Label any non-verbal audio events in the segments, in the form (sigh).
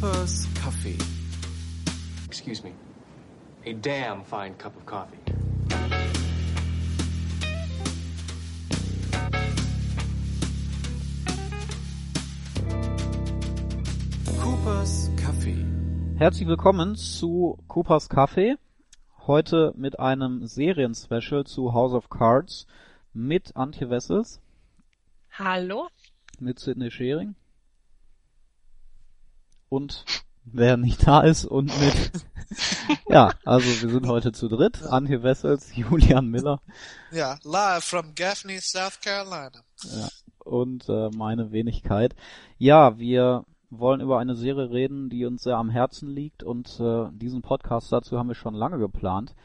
Cooper's Coffee. Excuse me. A damn fine cup of coffee. Coopers Kaffee. Herzlich willkommen zu Coopers Kaffee. Heute mit einem Serien-Special zu House of Cards mit Antje Wessels, Hallo? mit Sidney Schering und wer nicht da ist und mit (laughs) ja, also wir sind heute zu dritt. Antje Wessels, (laughs) Julian Miller Yeah, live from Gaffney, South Carolina. und äh, meine Wenigkeit. Ja, wir wollen über eine Serie reden, die uns sehr am Herzen liegt und äh, diesen Podcast dazu haben wir schon lange geplant,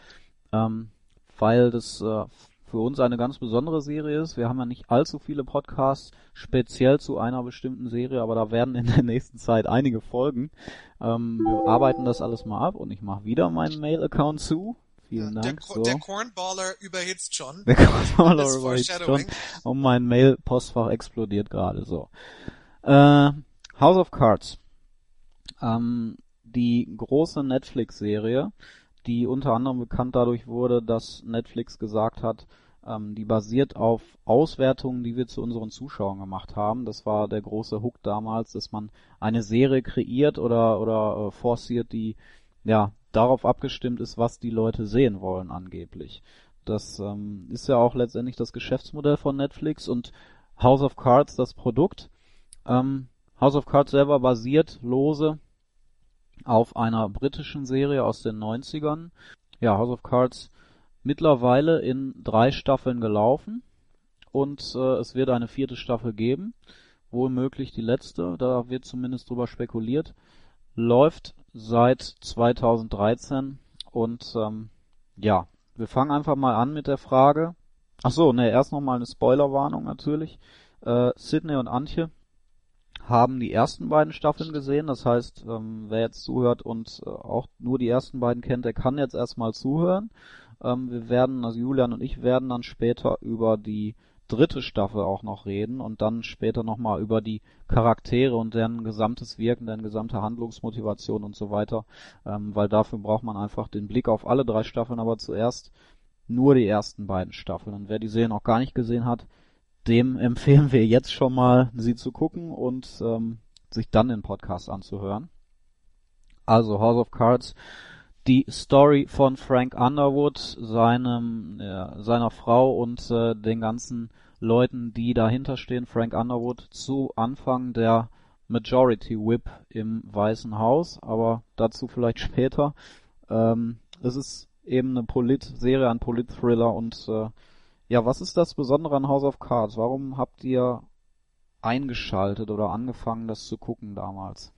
ähm, weil das äh, für uns eine ganz besondere Serie ist. Wir haben ja nicht allzu viele Podcasts speziell zu einer bestimmten Serie, aber da werden in der nächsten Zeit einige folgen. Ähm, wir arbeiten das alles mal ab und ich mache wieder meinen Mail-Account zu. Vielen der, Dank. Cor- so. der Cornballer überhitzt schon. Der Das überhitzt schon und mein Mail-Postfach explodiert gerade so. Äh, House of Cards. Ähm, die große Netflix-Serie, die unter anderem bekannt dadurch wurde, dass Netflix gesagt hat, ähm, die basiert auf Auswertungen, die wir zu unseren Zuschauern gemacht haben. Das war der große Hook damals, dass man eine Serie kreiert oder, oder äh, forciert, die ja darauf abgestimmt ist, was die Leute sehen wollen angeblich. Das ähm, ist ja auch letztendlich das Geschäftsmodell von Netflix und House of Cards das Produkt. Ähm, House of Cards selber basiert lose auf einer britischen Serie aus den 90ern. Ja, House of Cards mittlerweile in drei Staffeln gelaufen und äh, es wird eine vierte Staffel geben. Wohl möglich die letzte, da wird zumindest drüber spekuliert. Läuft seit 2013 und ähm, ja, wir fangen einfach mal an mit der Frage. Ach so, ne, erst noch mal eine Spoilerwarnung natürlich. Äh, Sydney und Antje haben die ersten beiden Staffeln gesehen. Das heißt, ähm, wer jetzt zuhört und äh, auch nur die ersten beiden kennt, der kann jetzt erstmal zuhören. Ähm, wir werden, also Julian und ich werden dann später über die dritte Staffel auch noch reden und dann später nochmal über die Charaktere und deren gesamtes Wirken, deren gesamte Handlungsmotivation und so weiter, ähm, weil dafür braucht man einfach den Blick auf alle drei Staffeln, aber zuerst nur die ersten beiden Staffeln. Und wer die Serie noch gar nicht gesehen hat, dem (laughs) empfehlen wir jetzt schon mal, sie zu gucken und ähm, sich dann den Podcast anzuhören. Also House of Cards, die Story von Frank Underwood, seinem, ja, seiner Frau und äh, den ganzen Leuten, die dahinter stehen. Frank Underwood zu Anfang der Majority Whip im Weißen Haus, aber dazu vielleicht (laughs) später. Ähm, es ist eben eine Polit-Serie, ein Polit-Thriller und äh, ja, was ist das Besondere an House of Cards? Warum habt ihr eingeschaltet oder angefangen, das zu gucken damals?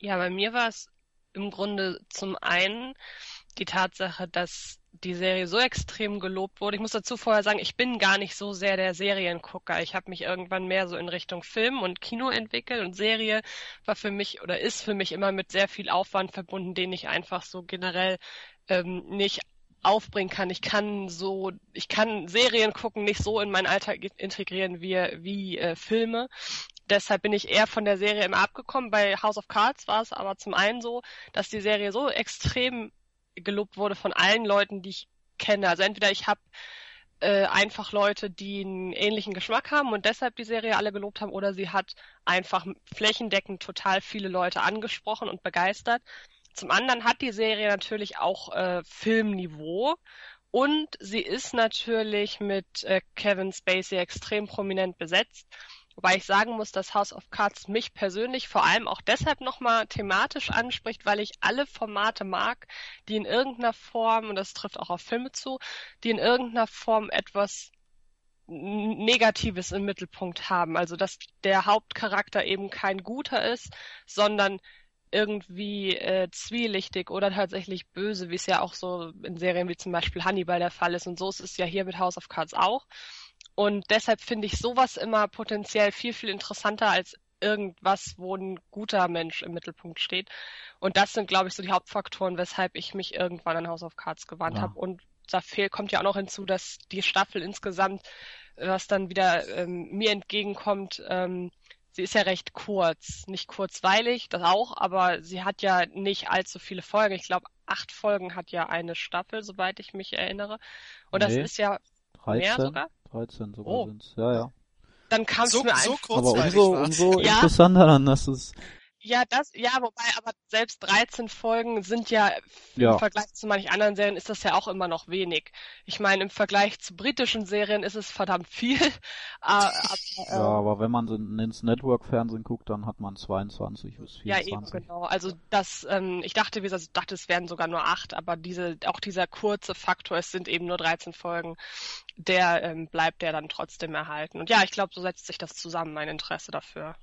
Ja, bei mir war es im Grunde zum einen die Tatsache, dass die Serie so extrem gelobt wurde. Ich muss dazu vorher sagen, ich bin gar nicht so sehr der Seriengucker. Ich habe mich irgendwann mehr so in Richtung Film und Kino entwickelt und Serie war für mich oder ist für mich immer mit sehr viel Aufwand verbunden, den ich einfach so generell ähm, nicht aufbringen kann. Ich kann so, ich kann Serien gucken nicht so in meinen Alltag integrieren wie, wie äh, Filme. Deshalb bin ich eher von der Serie immer abgekommen. Bei House of Cards war es aber zum einen so, dass die Serie so extrem gelobt wurde von allen Leuten, die ich kenne. Also entweder ich habe äh, einfach Leute, die einen ähnlichen Geschmack haben und deshalb die Serie alle gelobt haben, oder sie hat einfach flächendeckend total viele Leute angesprochen und begeistert. Zum anderen hat die Serie natürlich auch äh, Filmniveau und sie ist natürlich mit äh, Kevin Spacey extrem prominent besetzt. Wobei ich sagen muss, dass House of Cards mich persönlich vor allem auch deshalb nochmal thematisch anspricht, weil ich alle Formate mag, die in irgendeiner Form, und das trifft auch auf Filme zu, die in irgendeiner Form etwas Negatives im Mittelpunkt haben. Also dass der Hauptcharakter eben kein guter ist, sondern irgendwie äh, zwielichtig oder tatsächlich böse, wie es ja auch so in Serien wie zum Beispiel Hannibal der Fall ist. Und so ist es ja hier mit House of Cards auch. Und deshalb finde ich sowas immer potenziell viel, viel interessanter als irgendwas, wo ein guter Mensch im Mittelpunkt steht. Und das sind, glaube ich, so die Hauptfaktoren, weshalb ich mich irgendwann an House of Cards gewandt Ja. habe. Und da fehl, kommt ja auch noch hinzu, dass die Staffel insgesamt, was dann wieder ähm, mir entgegenkommt, ähm, sie ist ja recht kurz. Nicht kurzweilig, das auch, aber sie hat ja nicht allzu viele Folgen. Ich glaube, acht Folgen hat ja eine Staffel, soweit ich mich erinnere. Und Nee. das ist ja 13, mehr sogar. 13 sogar Oh. sind's. Ja, ja. Dann kam es So, mir so einfach. Aber umso, umso Ja. interessanter dann, dass es Ja, das, ja, wobei, aber selbst 13 Folgen sind ja, Ja. im Vergleich zu manch anderen Serien ist das ja auch immer noch wenig. Ich meine, im Vergleich zu britischen Serien ist es verdammt viel. (laughs) Ah, aber, Ja, ähm, aber wenn man so ins Network-Fernsehen guckt, dann hat man 22 bis Ja, 24. eben, genau. Also das, ähm, ich dachte, wie gesagt, ich dachte, es wären sogar nur acht, aber diese, auch dieser kurze Faktor, es sind eben nur 13 Folgen, der ähm, bleibt der dann trotzdem erhalten. Und ja, ich glaube, so setzt sich das zusammen, mein Interesse dafür.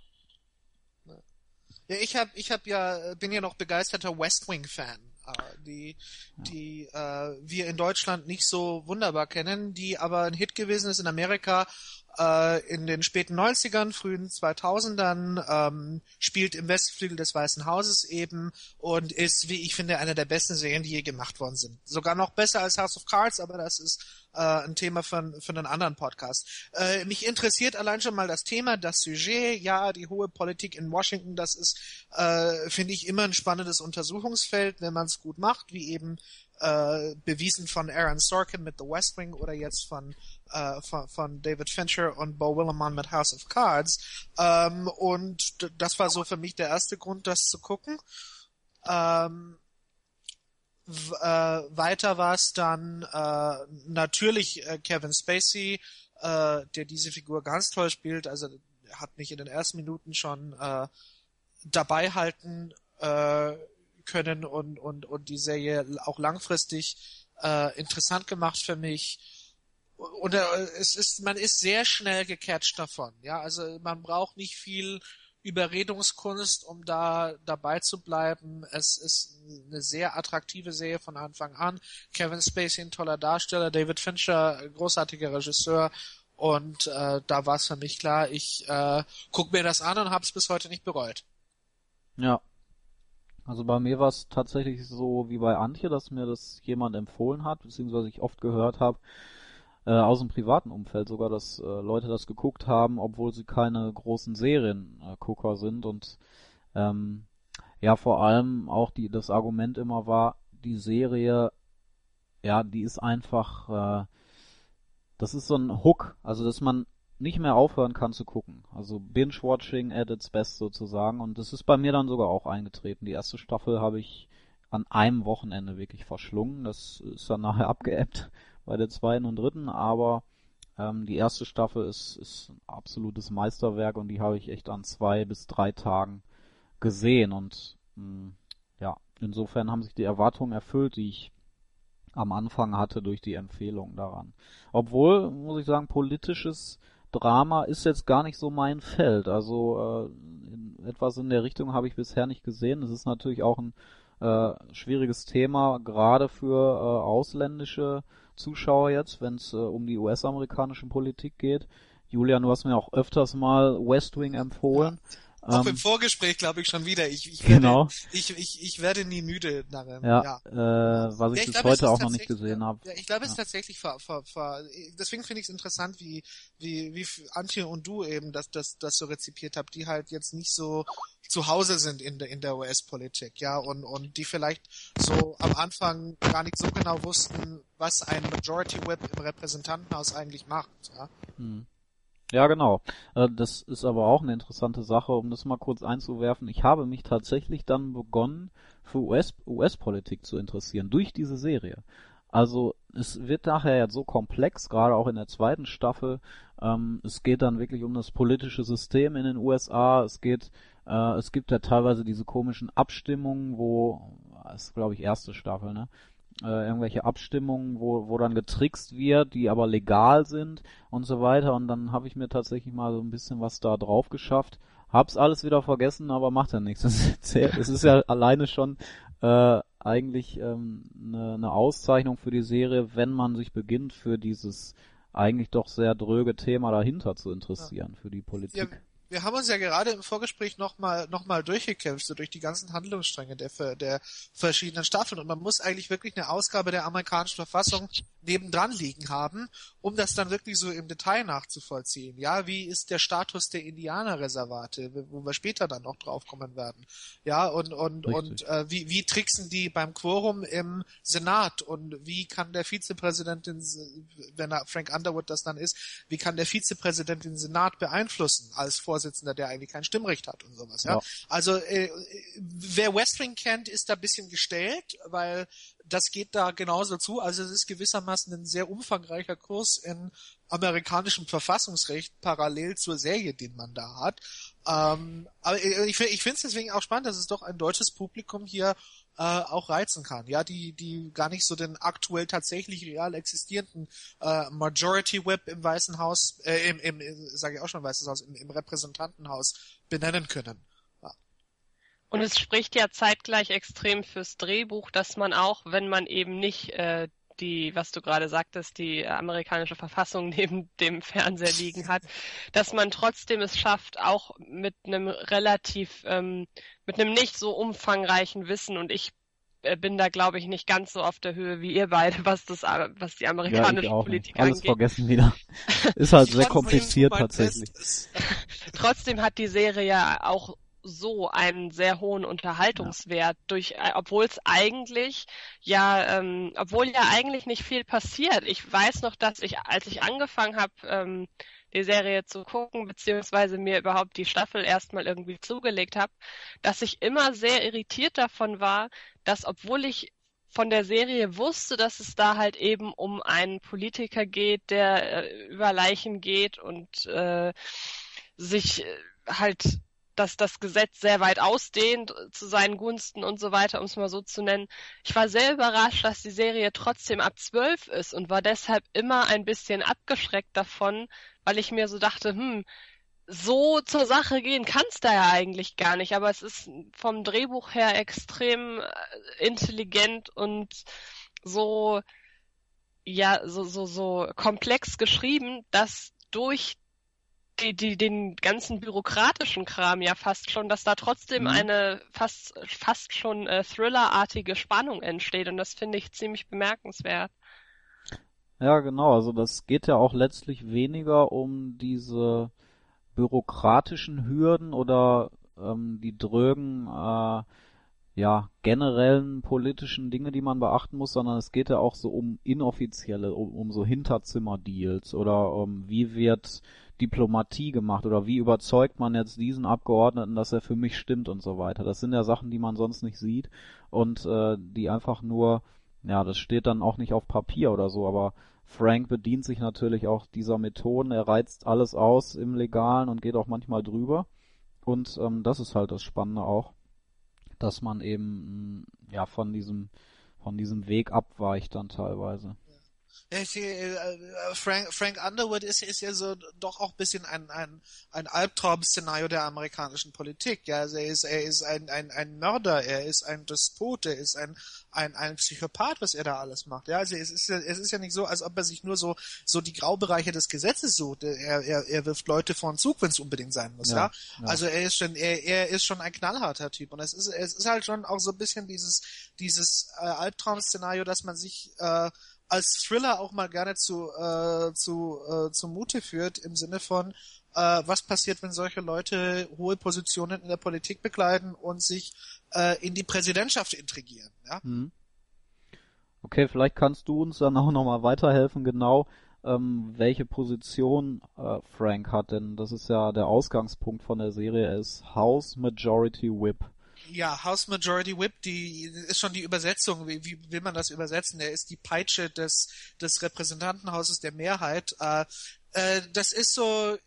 Ja, ich hab, ich hab ja, bin ja noch begeisterter West Wing Fan, äh, die, die äh, wir in Deutschland nicht so wunderbar kennen, die aber ein Hit gewesen ist in Amerika äh, in den späten 90ern, frühen 2000ern, ähm, spielt im Westflügel des Weißen Hauses eben und ist, wie ich finde, eine der besten Serien, die je gemacht worden sind. Sogar noch besser als House of Cards, aber das ist äh, ein Thema von, von einem anderen Podcast. Äh, mich interessiert allein schon mal das Thema, das Sujet, ja, die hohe Politik in Washington, das ist, äh, finde ich, immer ein spannendes Untersuchungsfeld, wenn man es gut macht, wie eben äh, bewiesen von Aaron Sorkin mit The West Wing oder jetzt von, äh, von, von David Fincher und Bo Willimon mit House of Cards. Ähm, und das war so für mich der erste Grund, das zu gucken. Ähm, äh, weiter war es dann äh, natürlich äh, Kevin Spacey, äh, der diese Figur ganz toll spielt. Also hat mich in den ersten Minuten schon äh, dabei halten können und, und, und die Serie auch langfristig interessant gemacht für mich. Und äh, es ist, man ist sehr schnell gecatcht davon. Ja, also man braucht nicht viel Überredungskunst, um da dabei zu bleiben. Es ist eine sehr attraktive Serie von Anfang an. Kevin Spacey ein toller Darsteller, David Fincher großartiger Regisseur und äh, da war es für mich klar, ich äh, guck mir das an und habe es bis heute nicht bereut. Ja. Also bei mir war es tatsächlich so wie bei Antje, dass mir das jemand empfohlen hat, beziehungsweise ich oft gehört habe, äh, aus dem privaten Umfeld sogar, dass äh, Leute das geguckt haben, obwohl sie keine großen Seriengucker sind und ähm, ja vor allem auch die das Argument immer war, die Serie, ja, die ist einfach, äh, das ist so ein Hook, also dass man nicht mehr aufhören kann zu gucken. Also Binge-Watching at its best sozusagen. Und das ist bei mir dann sogar auch eingetreten. Die erste Staffel habe ich an einem Wochenende wirklich verschlungen. Das ist dann nachher (laughs) abgeebbt bei der zweiten und dritten, aber ähm, die erste Staffel ist, ist ein absolutes Meisterwerk und die habe ich echt an zwei bis drei Tagen gesehen. Und mh, ja, insofern haben sich die Erwartungen erfüllt, die ich am Anfang hatte durch die Empfehlung daran. Obwohl, muss ich sagen, politisches Drama ist jetzt gar nicht so mein Feld. Also äh, in, etwas in der Richtung habe ich bisher nicht gesehen. Es ist natürlich auch ein äh, schwieriges Thema, gerade für äh, ausländische Zuschauer jetzt, wenn es äh, um die US-amerikanische Politik geht. Julian, du hast mir auch öfters mal West Wing empfohlen. Auch Ähm, im Vorgespräch glaube ich schon wieder. Ich, ich, genau. werde, ich, ich, ich werde nie müde darin. Ja, ja. Äh, was ich Ja, bis glaube, es heute auch noch nicht gesehen habe. Ja, ich glaube, es ist Ja. tatsächlich ver, ver, ver, deswegen finde ich es interessant, wie, wie, wie Antje und du eben das, das, das so rezipiert habt, die halt jetzt nicht so zu Hause sind in der, in der US-Politik, ja, und, und die vielleicht so am Anfang gar nicht so genau wussten, was ein Majority Whip im Repräsentantenhaus eigentlich macht, ja. Hm. Ja, genau. Äh, Das ist aber auch eine interessante Sache, um das mal kurz einzuwerfen. Ich habe mich tatsächlich dann begonnen, für US US-Politik zu interessieren, durch diese Serie. Also es wird nachher jetzt so komplex, gerade auch in der zweiten Staffel. Ähm, es geht dann wirklich um das politische System in den USA. Es geht, äh, es gibt ja teilweise diese komischen Abstimmungen, wo, das ist glaube ich erste Staffel, ne? äh, irgendwelche Abstimmungen, wo, wo dann getrickst wird, die aber legal sind und so weiter. Und dann habe ich mir tatsächlich mal so ein bisschen was da drauf geschafft. Hab's alles wieder vergessen, aber macht ja nichts. (laughs) Es ist, ja alleine schon äh, eigentlich ähm, eine, eine Auszeichnung für die Serie, wenn man sich beginnt für dieses eigentlich doch sehr dröge Thema dahinter zu interessieren, für die Politik. Wir haben uns ja gerade im Vorgespräch nochmal noch mal durchgekämpft, so durch die ganzen Handlungsstränge der, der verschiedenen Staffeln. Und man muss eigentlich wirklich eine Ausgabe der amerikanischen Verfassung nebendran liegen haben, um das dann wirklich so im Detail nachzuvollziehen. Ja, wie ist der Status der Indianerreservate, wo wir später dann noch drauf kommen werden. Ja, und und Richtig. und äh, wie wie tricksen die beim Quorum im Senat und wie kann der Vizepräsident, den, wenn er Frank Underwood das dann ist, wie kann der Vizepräsident den Senat beeinflussen als Vorsitzender, der eigentlich kein Stimmrecht hat und sowas. Ja, ja. also äh, wer West Wing kennt, ist da ein bisschen gestellt, weil das geht da genauso zu. Also es ist gewissermaßen ein sehr umfangreicher Kurs in amerikanischem Verfassungsrecht parallel zur Serie, den man da hat. Ähm, aber ich, ich finde es deswegen auch spannend, dass es doch ein deutsches Publikum hier äh, auch reizen kann. Ja, die, die gar nicht so den aktuell tatsächlich real existierenden äh, Majority Whip im Weißen Haus, äh, im, im sage ich auch schon Weißes Haus, im, im Repräsentantenhaus benennen können. Und es spricht ja zeitgleich extrem fürs Drehbuch, dass man auch, wenn man eben nicht äh, die, was du gerade sagtest, die amerikanische Verfassung (laughs) neben dem Fernseher liegen hat, dass man trotzdem es schafft, auch mit einem relativ, ähm, mit einem nicht so umfangreichen Wissen und ich äh, bin da, glaube ich, nicht ganz so auf der Höhe wie ihr beide, was das, was die amerikanische ja, Politik. Alles angeht. vergessen wieder. Ist halt (laughs) sehr kompliziert (laughs) tatsächlich. Trotzdem hat die Serie ja auch so einen sehr hohen Unterhaltungswert ja. durch, äh, obwohl es eigentlich ja, ähm, obwohl ja eigentlich nicht viel passiert. Ich weiß noch, dass ich, als ich angefangen habe, ähm, die Serie zu gucken, beziehungsweise mir überhaupt die Staffel erstmal irgendwie zugelegt habe, dass ich immer sehr irritiert davon war, dass obwohl ich von der Serie wusste, dass es da halt eben um einen Politiker geht, der äh, über Leichen geht und äh, sich äh, halt dass das Gesetz sehr weit ausdehnt zu seinen Gunsten und so weiter, um es mal so zu nennen. Ich war sehr überrascht, dass die Serie trotzdem ab zwölf ist und war deshalb immer ein bisschen abgeschreckt davon, weil ich mir so dachte, hm, so zur Sache gehen kann's da ja eigentlich gar nicht, aber es ist vom Drehbuch her extrem äh, intelligent und so ja so so so komplex geschrieben, dass durch die, die, den ganzen bürokratischen Kram ja fast schon, dass da trotzdem mhm. eine fast, fast schon äh, Thriller-artige Spannung entsteht und das finde ich ziemlich bemerkenswert. Ja, genau, also das geht ja auch letztlich weniger um diese bürokratischen Hürden oder ähm, die drögen äh, ja generellen politischen Dinge, die man beachten muss, sondern es geht ja auch so um inoffizielle, um, um so Hinterzimmerdeals oder um wie wird Diplomatie gemacht oder wie überzeugt man jetzt diesen Abgeordneten, dass er für mich stimmt und so weiter. Das sind ja Sachen, die man sonst nicht sieht und äh, die einfach nur, ja, das steht dann auch nicht auf Papier oder so, aber Frank bedient sich natürlich auch dieser Methoden, er reizt alles aus im Legalen und geht auch manchmal drüber. Und ähm, das ist halt das Spannende auch, dass man eben ja von diesem von diesem Weg abweicht dann teilweise. Äh, Frank, Frank Underwood ist, ist ja so doch auch ein bisschen ein, ein, ein Albtraum-Szenario der amerikanischen Politik. Ja, also er ist, er ist ein, ein, ein Mörder, er ist ein Despot, er ist ein, ein, ein Psychopath, was er da alles macht. Ja, also es ist ja, es ist ja nicht so, als ob er sich nur so, so die Graubereiche des Gesetzes sucht. Er, er, er wirft Leute vor den Zug, wenn es unbedingt sein muss, ja, ja? ja. Also er ist schon, er, er ist schon ein knallharter Typ. Und es ist, es ist halt schon auch so ein bisschen dieses, dieses äh, Albtraum-Szenario, dass man sich, äh, als Thriller auch mal gerne zu, äh, zu, äh, zu Mute führt, im Sinne von, äh, was passiert, wenn solche Leute hohe Positionen in der Politik bekleiden und sich äh, in die Präsidentschaft intrigieren. Ja? Hm. Okay, vielleicht kannst du uns dann auch nochmal weiterhelfen, genau ähm, welche Position äh, Frank hat, denn das ist ja der Ausgangspunkt von der Serie, er ist House Majority Whip. Ja, House Majority Whip, die ist schon die Übersetzung. Wie, wie will man das übersetzen? Der ist die Peitsche des, des Repräsentantenhauses der Mehrheit. Äh, äh, das ist so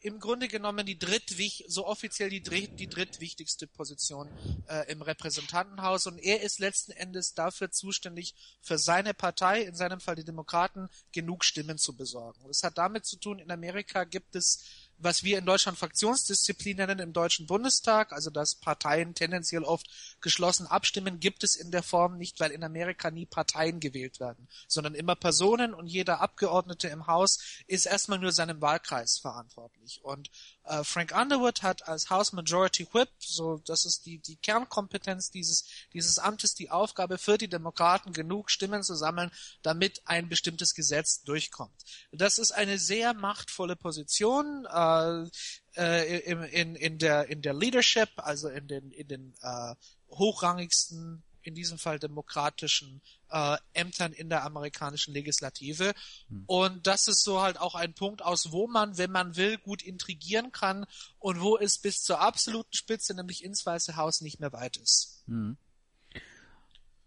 im Grunde genommen die drittwich so offiziell die, dritt, die drittwichtigste Position äh, im Repräsentantenhaus und er ist letzten Endes dafür zuständig, für seine Partei, in seinem Fall die Demokraten, genug Stimmen zu besorgen. Das hat damit zu tun, in Amerika gibt es was wir in Deutschland Fraktionsdisziplin nennen im Deutschen Bundestag, also dass Parteien tendenziell oft geschlossen abstimmen, gibt es in der Form nicht, weil in Amerika nie Parteien gewählt werden, sondern immer Personen und jeder Abgeordnete im Haus ist erstmal nur seinem Wahlkreis verantwortlich. Und äh, Frank Underwood hat als House Majority Whip, so das ist die, die Kernkompetenz dieses, dieses Amtes, die Aufgabe für die Demokraten genug Stimmen zu sammeln, damit ein bestimmtes Gesetz durchkommt. Das ist eine sehr machtvolle Position. Äh, äh, in, in, in, der, in der Leadership, also in den, in den äh, hochrangigsten, in diesem Fall demokratischen äh, Ämtern in der amerikanischen Legislative. Hm. Und das ist so halt auch ein Punkt, aus wo man, wenn man will, gut intrigieren kann und wo es bis zur absoluten Spitze, nämlich ins Weiße Haus, nicht mehr weit ist. Hm.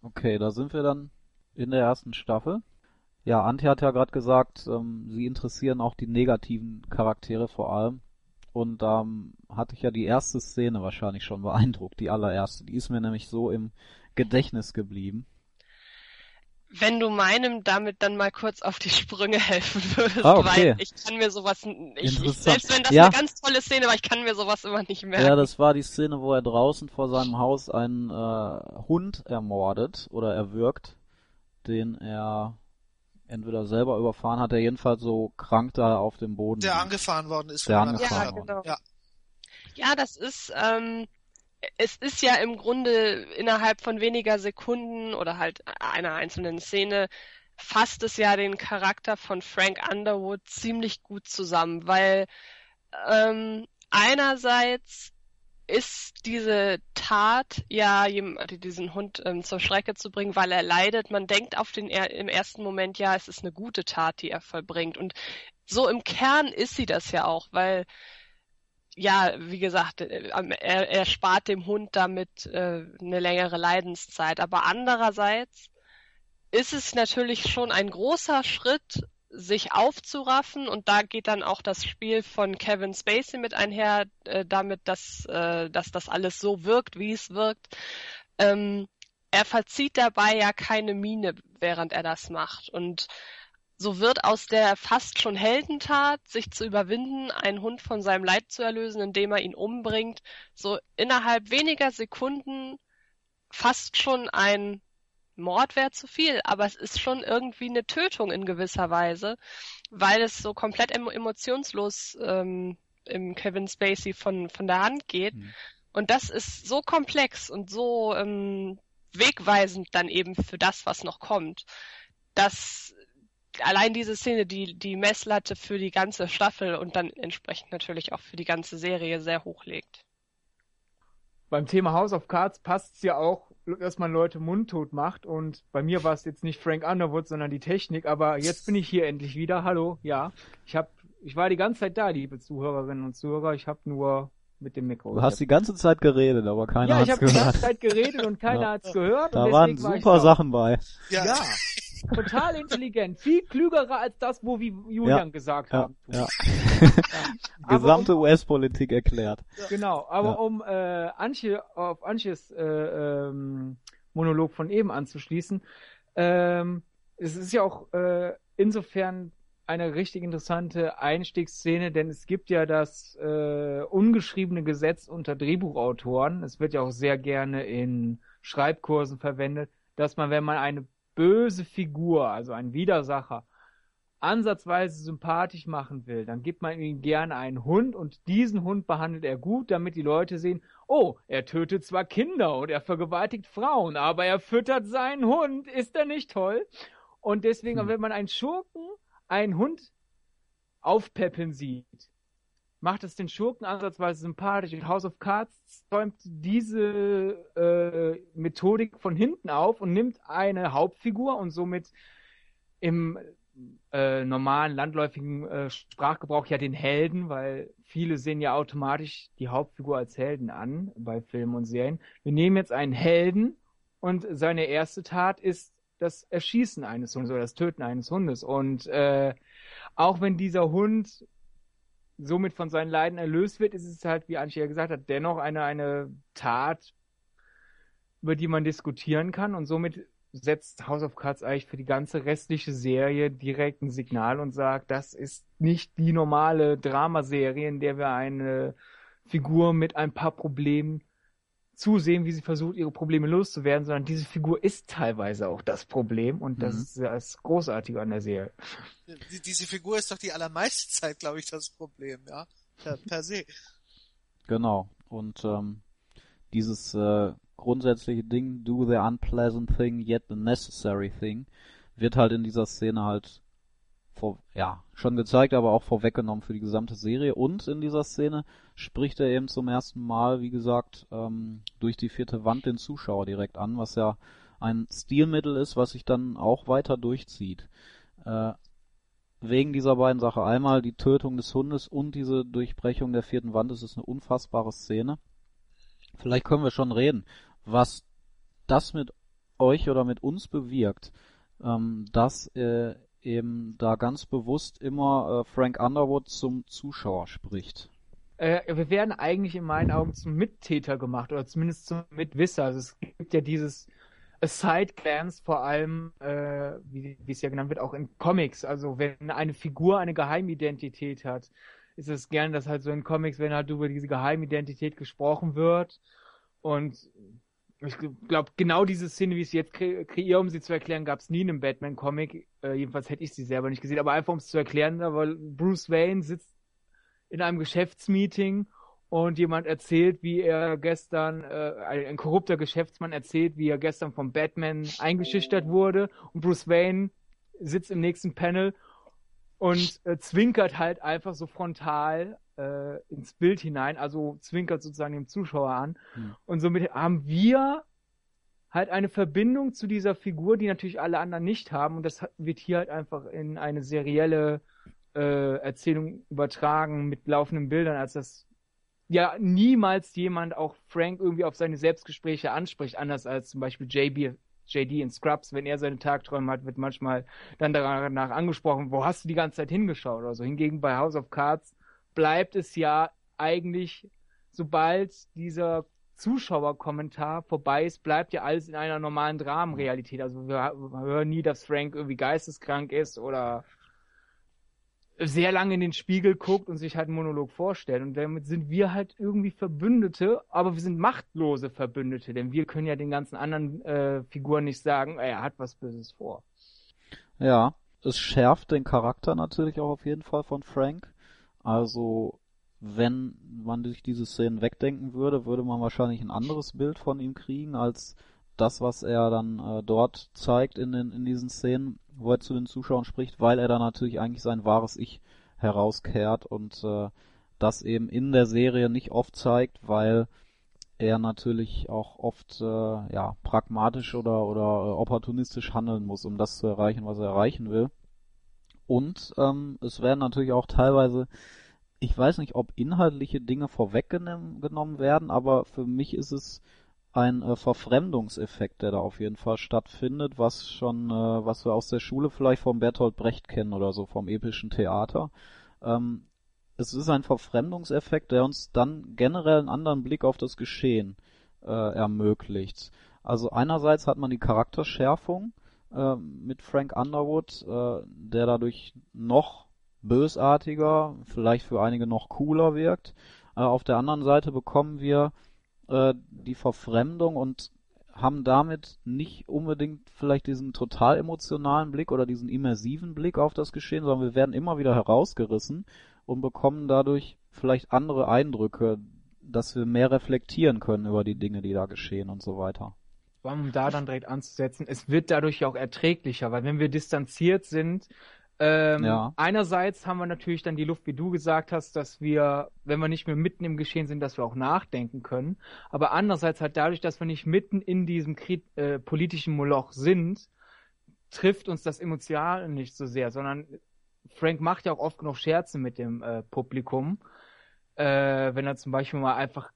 Okay, da sind wir dann in der ersten Staffel. Ja, Antje hat ja gerade gesagt, ähm, sie interessieren auch die negativen Charaktere vor allem. Und da ähm, hatte ich ja die erste Szene wahrscheinlich schon beeindruckt, die allererste. Die ist mir nämlich so im Gedächtnis geblieben. Wenn du meinem damit dann mal kurz auf die Sprünge helfen (laughs) würdest, ah, okay. weil ich kann mir sowas, ich, ich, selbst wenn das ja. eine ganz tolle Szene war, ich kann mir sowas immer nicht merken. Ja, das war die Szene, wo er draußen vor seinem Haus einen äh, Hund ermordet oder erwürgt, den er entweder selber überfahren hat, er jedenfalls so krank da auf dem Boden. Der angefahren worden ist. Der angefahren ja, worden. Genau. Ja. ja, das ist, ähm, es ist ja im Grunde innerhalb von weniger Sekunden oder halt einer einzelnen Szene fasst es ja den Charakter von Frank Underwood ziemlich gut zusammen, weil ähm, einerseits ist diese Tat, ja, diesen Hund ähm, zur Strecke zu bringen, weil er leidet. Man denkt auf den er im ersten Moment, ja, es ist eine gute Tat, die er vollbringt. Und so im Kern ist sie das ja auch, weil ja, wie gesagt, äh, er, er spart dem Hund damit äh, eine längere Leidenszeit. Aber andererseits ist es natürlich schon ein großer Schritt, sich aufzuraffen und da geht dann auch das Spiel von Kevin Spacey mit einher, äh, damit, dass, äh, dass das alles so wirkt, wie es wirkt. Ähm, er verzieht dabei ja keine Miene, während er das macht und so wird aus der fast schon Heldentat, sich zu überwinden, einen Hund von seinem Leid zu erlösen, indem er ihn umbringt, so innerhalb weniger Sekunden fast schon ein Mord wäre zu viel, aber es ist schon irgendwie eine Tötung in gewisser Weise, weil es so komplett emotionslos ähm, im Kevin Spacey von, von der Hand geht. Mhm. Und das ist so komplex und so ähm, wegweisend dann eben für das, was noch kommt, dass allein diese Szene die, die Messlatte für die ganze Staffel und dann entsprechend natürlich auch für die ganze Serie sehr hoch legt. Beim Thema House of Cards passt es ja auch, dass man Leute mundtot macht. Und bei mir war es jetzt nicht Frank Underwood, sondern die Technik. Aber jetzt bin ich hier endlich wieder. Hallo, ja. Ich hab, ich war die ganze Zeit da, liebe Zuhörerinnen und Zuhörer. Ich habe nur mit dem Mikro. Du hast die ganze Zeit geredet, aber keiner hat's gehört. Ja, ich habe die ganze Zeit geredet und keiner ja. hat's gehört. Da waren super Sachen bei. Ja. ja. (laughs) Total intelligent. Viel klügerer als das, wo wir Julian ja. gesagt haben. Ja. (laughs) Gesamte um, US-Politik erklärt. Genau, aber um äh, Antje, auf Antjes äh, ähm, Monolog von eben anzuschließen, ähm, es ist ja auch äh, insofern eine richtig interessante Einstiegsszene, denn es gibt ja das äh, ungeschriebene Gesetz unter Drehbuchautoren. Es wird ja auch sehr gerne in Schreibkursen verwendet, dass man, wenn man eine böse Figur, also einen Widersacher, ansatzweise sympathisch machen will, dann gibt man ihm gerne einen Hund und diesen Hund behandelt er gut, damit die Leute sehen, oh, er tötet zwar Kinder und er vergewaltigt Frauen, aber er füttert seinen Hund, ist er nicht toll? Und deswegen, hm. wenn man einen Schurken, einen Hund aufpeppeln sieht, macht es den Schurken ansatzweise sympathisch. Und House of Cards zäumt diese äh, Methodik von hinten auf und nimmt eine Hauptfigur und somit im äh, normalen, landläufigen äh, Sprachgebrauch ja den Helden, weil viele sehen ja automatisch die Hauptfigur als Helden an bei Filmen und Serien. Wir nehmen jetzt einen Helden und seine erste Tat ist das Erschießen eines Hundes oder das Töten eines Hundes. Und äh, auch wenn dieser Hund somit von seinen Leiden erlöst wird, ist es halt, wie Antje ja gesagt hat, dennoch eine, eine Tat, über die man diskutieren kann. Und somit setzt House of Cards eigentlich für die ganze restliche Serie direkt ein Signal und sagt, das ist nicht die normale Dramaserie, in der wir eine Figur mit ein paar Problemen zusehen, wie sie versucht, ihre Probleme loszuwerden, sondern diese Figur ist teilweise auch das Problem und das Mhm. ist das Großartige an der Serie. Die, diese Figur ist doch die allermeiste Zeit, glaube ich, das Problem, ja. Per, per se. Genau. Und ähm, dieses äh, grundsätzliche Ding, do the unpleasant thing, yet the necessary thing, wird halt in dieser Szene halt vor, ja, schon gezeigt, aber auch vorweggenommen für die gesamte Serie. Und in dieser Szene spricht er eben zum ersten Mal, wie gesagt, ähm, durch die vierte Wand den Zuschauer direkt an, was ja ein Stilmittel ist, was sich dann auch weiter durchzieht. Äh, wegen dieser beiden Sachen. Einmal die Tötung des Hundes und diese Durchbrechung der vierten Wand. Es ist eine unfassbare Szene. Vielleicht können wir schon reden, was das mit euch oder mit uns bewirkt, ähm, dass äh, eben da ganz bewusst immer äh, Frank Underwood zum Zuschauer spricht. Äh, wir werden eigentlich in meinen Augen zum Mittäter gemacht oder zumindest zum Mitwisser. Also es gibt ja dieses Side Glance vor allem, äh, wie, wie es ja genannt wird, auch in Comics. Also wenn eine Figur eine Geheimidentität hat, ist es gern, dass halt so in Comics, wenn halt über diese Geheimidentität gesprochen wird und ich glaube, genau diese Szene, wie ich sie jetzt kre kreiere, um sie zu erklären, gab es nie in einem Batman-Comic. Äh, jedenfalls hätte ich sie selber nicht gesehen. Aber einfach, um es zu erklären, weil Bruce Wayne sitzt in einem Geschäftsmeeting und jemand erzählt, wie er gestern, äh, ein, ein korrupter Geschäftsmann erzählt, wie er gestern vom Batman eingeschüchtert wurde. Und Bruce Wayne sitzt im nächsten Panel und äh, zwinkert halt einfach so frontal äh, ins Bild hinein, also zwinkert sozusagen dem Zuschauer an. Hm. Und somit haben wir halt eine Verbindung zu dieser Figur, die natürlich alle anderen nicht haben. Und das wird hier halt einfach in eine serielle äh, Erzählung übertragen mit laufenden Bildern, als das ja niemals jemand auch Frank irgendwie auf seine Selbstgespräche anspricht, anders als zum Beispiel JB, JD in Scrubs, wenn er seine Tagträume hat, wird manchmal dann danach angesprochen, wo hast du die ganze Zeit hingeschaut oder so. Hingegen bei House of Cards bleibt es ja eigentlich, sobald dieser Zuschauerkommentar vorbei ist, bleibt ja alles in einer normalen Dramenrealität. Also wir, hören nie, dass Frank irgendwie geisteskrank ist oder sehr lange in den Spiegel guckt und sich halt einen Monolog vorstellt. Und damit sind wir halt irgendwie Verbündete, aber wir sind machtlose Verbündete, denn wir können ja den ganzen anderen äh, Figuren nicht sagen, er hat was Böses vor. Ja, es schärft den Charakter natürlich auch auf jeden Fall von Frank. Also, wenn man sich diese Szenen wegdenken würde, würde man wahrscheinlich ein anderes Bild von ihm kriegen, als das, was er dann äh, dort zeigt in, den, in diesen Szenen, wo er zu den Zuschauern spricht, weil er da natürlich eigentlich sein wahres Ich herauskehrt und äh, das eben in der Serie nicht oft zeigt, weil er natürlich auch oft äh, ja pragmatisch oder oder äh, opportunistisch handeln muss, um das zu erreichen, was er erreichen will. Und ähm, es werden natürlich auch teilweise, ich weiß nicht, ob inhaltliche Dinge vorweggenommen werden, aber für mich ist es ein äh, Verfremdungseffekt, der da auf jeden Fall stattfindet, was schon, äh, was wir aus der Schule vielleicht vom Bertolt Brecht kennen oder so vom epischen Theater. Ähm, es ist ein Verfremdungseffekt, der uns dann generell einen anderen Blick auf das Geschehen äh, ermöglicht. Also einerseits hat man die Charakterschärfung äh, mit Frank Underwood, äh, der dadurch noch bösartiger, vielleicht für einige noch cooler wirkt. Äh, auf der anderen Seite bekommen wir äh, die Verfremdung und haben damit nicht unbedingt vielleicht diesen total emotionalen Blick oder diesen immersiven Blick auf das Geschehen, sondern wir werden immer wieder herausgerissen und bekommen dadurch vielleicht andere Eindrücke, dass wir mehr reflektieren können über die Dinge, die da geschehen und so weiter. Um da dann direkt anzusetzen, es wird dadurch ja auch erträglicher, weil wenn wir distanziert sind, ähm, Ja. einerseits haben wir natürlich dann die Luft, wie du gesagt hast, dass wir, wenn wir nicht mehr mitten im Geschehen sind, dass wir auch nachdenken können. Aber andererseits halt dadurch, dass wir nicht mitten in diesem äh, politischen Moloch sind, trifft uns das Emotional nicht so sehr, sondern Frank macht ja auch oft genug Scherze mit dem äh, Publikum, äh, wenn er zum Beispiel mal einfach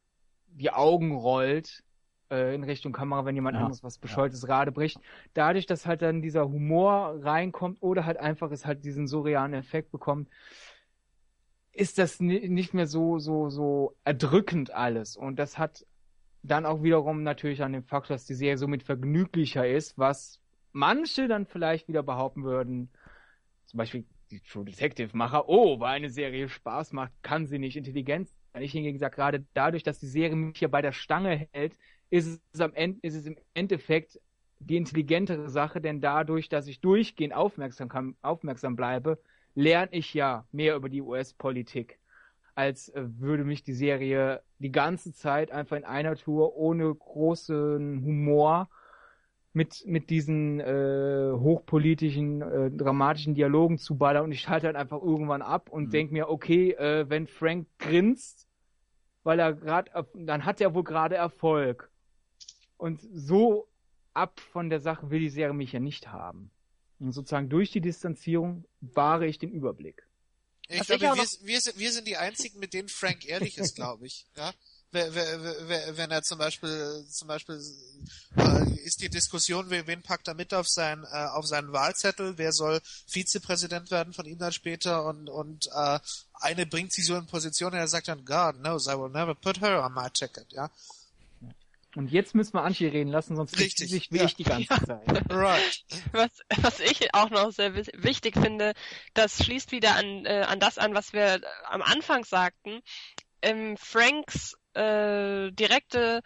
die Augen rollt in Richtung Kamera, wenn jemand Ja. anderes was bescheuertes gerade bricht. Dadurch, dass halt dann dieser Humor reinkommt oder halt einfach es halt diesen surrealen Effekt bekommt, ist das ni- nicht mehr so so so erdrückend alles und das hat dann auch wiederum natürlich an dem Faktor, dass die Serie somit vergnüglicher ist, was manche dann vielleicht wieder behaupten würden, zum Beispiel die True Detective Macher, oh, weil eine Serie Spaß macht, kann sie nicht intelligent sein. Ich hingegen sage, gerade dadurch, dass die Serie mich hier bei der Stange hält, ist es am Ende, ist es im Endeffekt die intelligentere Sache, denn dadurch, dass ich durchgehend aufmerksam, kann, aufmerksam bleibe, lerne ich ja mehr über die US-Politik, als äh, würde mich die Serie die ganze Zeit einfach in einer Tour ohne großen Humor mit, mit diesen äh, hochpolitischen, äh, dramatischen Dialogen zu ballern und ich schalte halt einfach irgendwann ab und mhm. denke mir, okay, äh, wenn Frank grinst, weil er gerade, dann hat er wohl gerade Erfolg. Und so ab von der Sache will die Serie mich ja nicht haben. Und sozusagen durch die Distanzierung wahre ich den Überblick. Ich glaube, wir, wir, sind, wir sind die einzigen, mit denen Frank ehrlich ist, glaube ich. (laughs) Ja? Wenn er zum Beispiel, zum Beispiel äh, ist die Diskussion, wen packt er mit auf sein, äh, auf seinen Wahlzettel, wer soll Vizepräsident werden von ihm dann später und, und äh, eine bringt sie so in Position und er sagt dann, God knows, I will never put her on my ticket, ja. Und jetzt müssen wir Anchi reden lassen, sonst riecht sie sich wie ja. ich die ganze Zeit. right. Was, was ich auch noch sehr wichtig finde, das schließt wieder an, äh, an das an, was wir am Anfang sagten. Ähm, Franks äh, direkte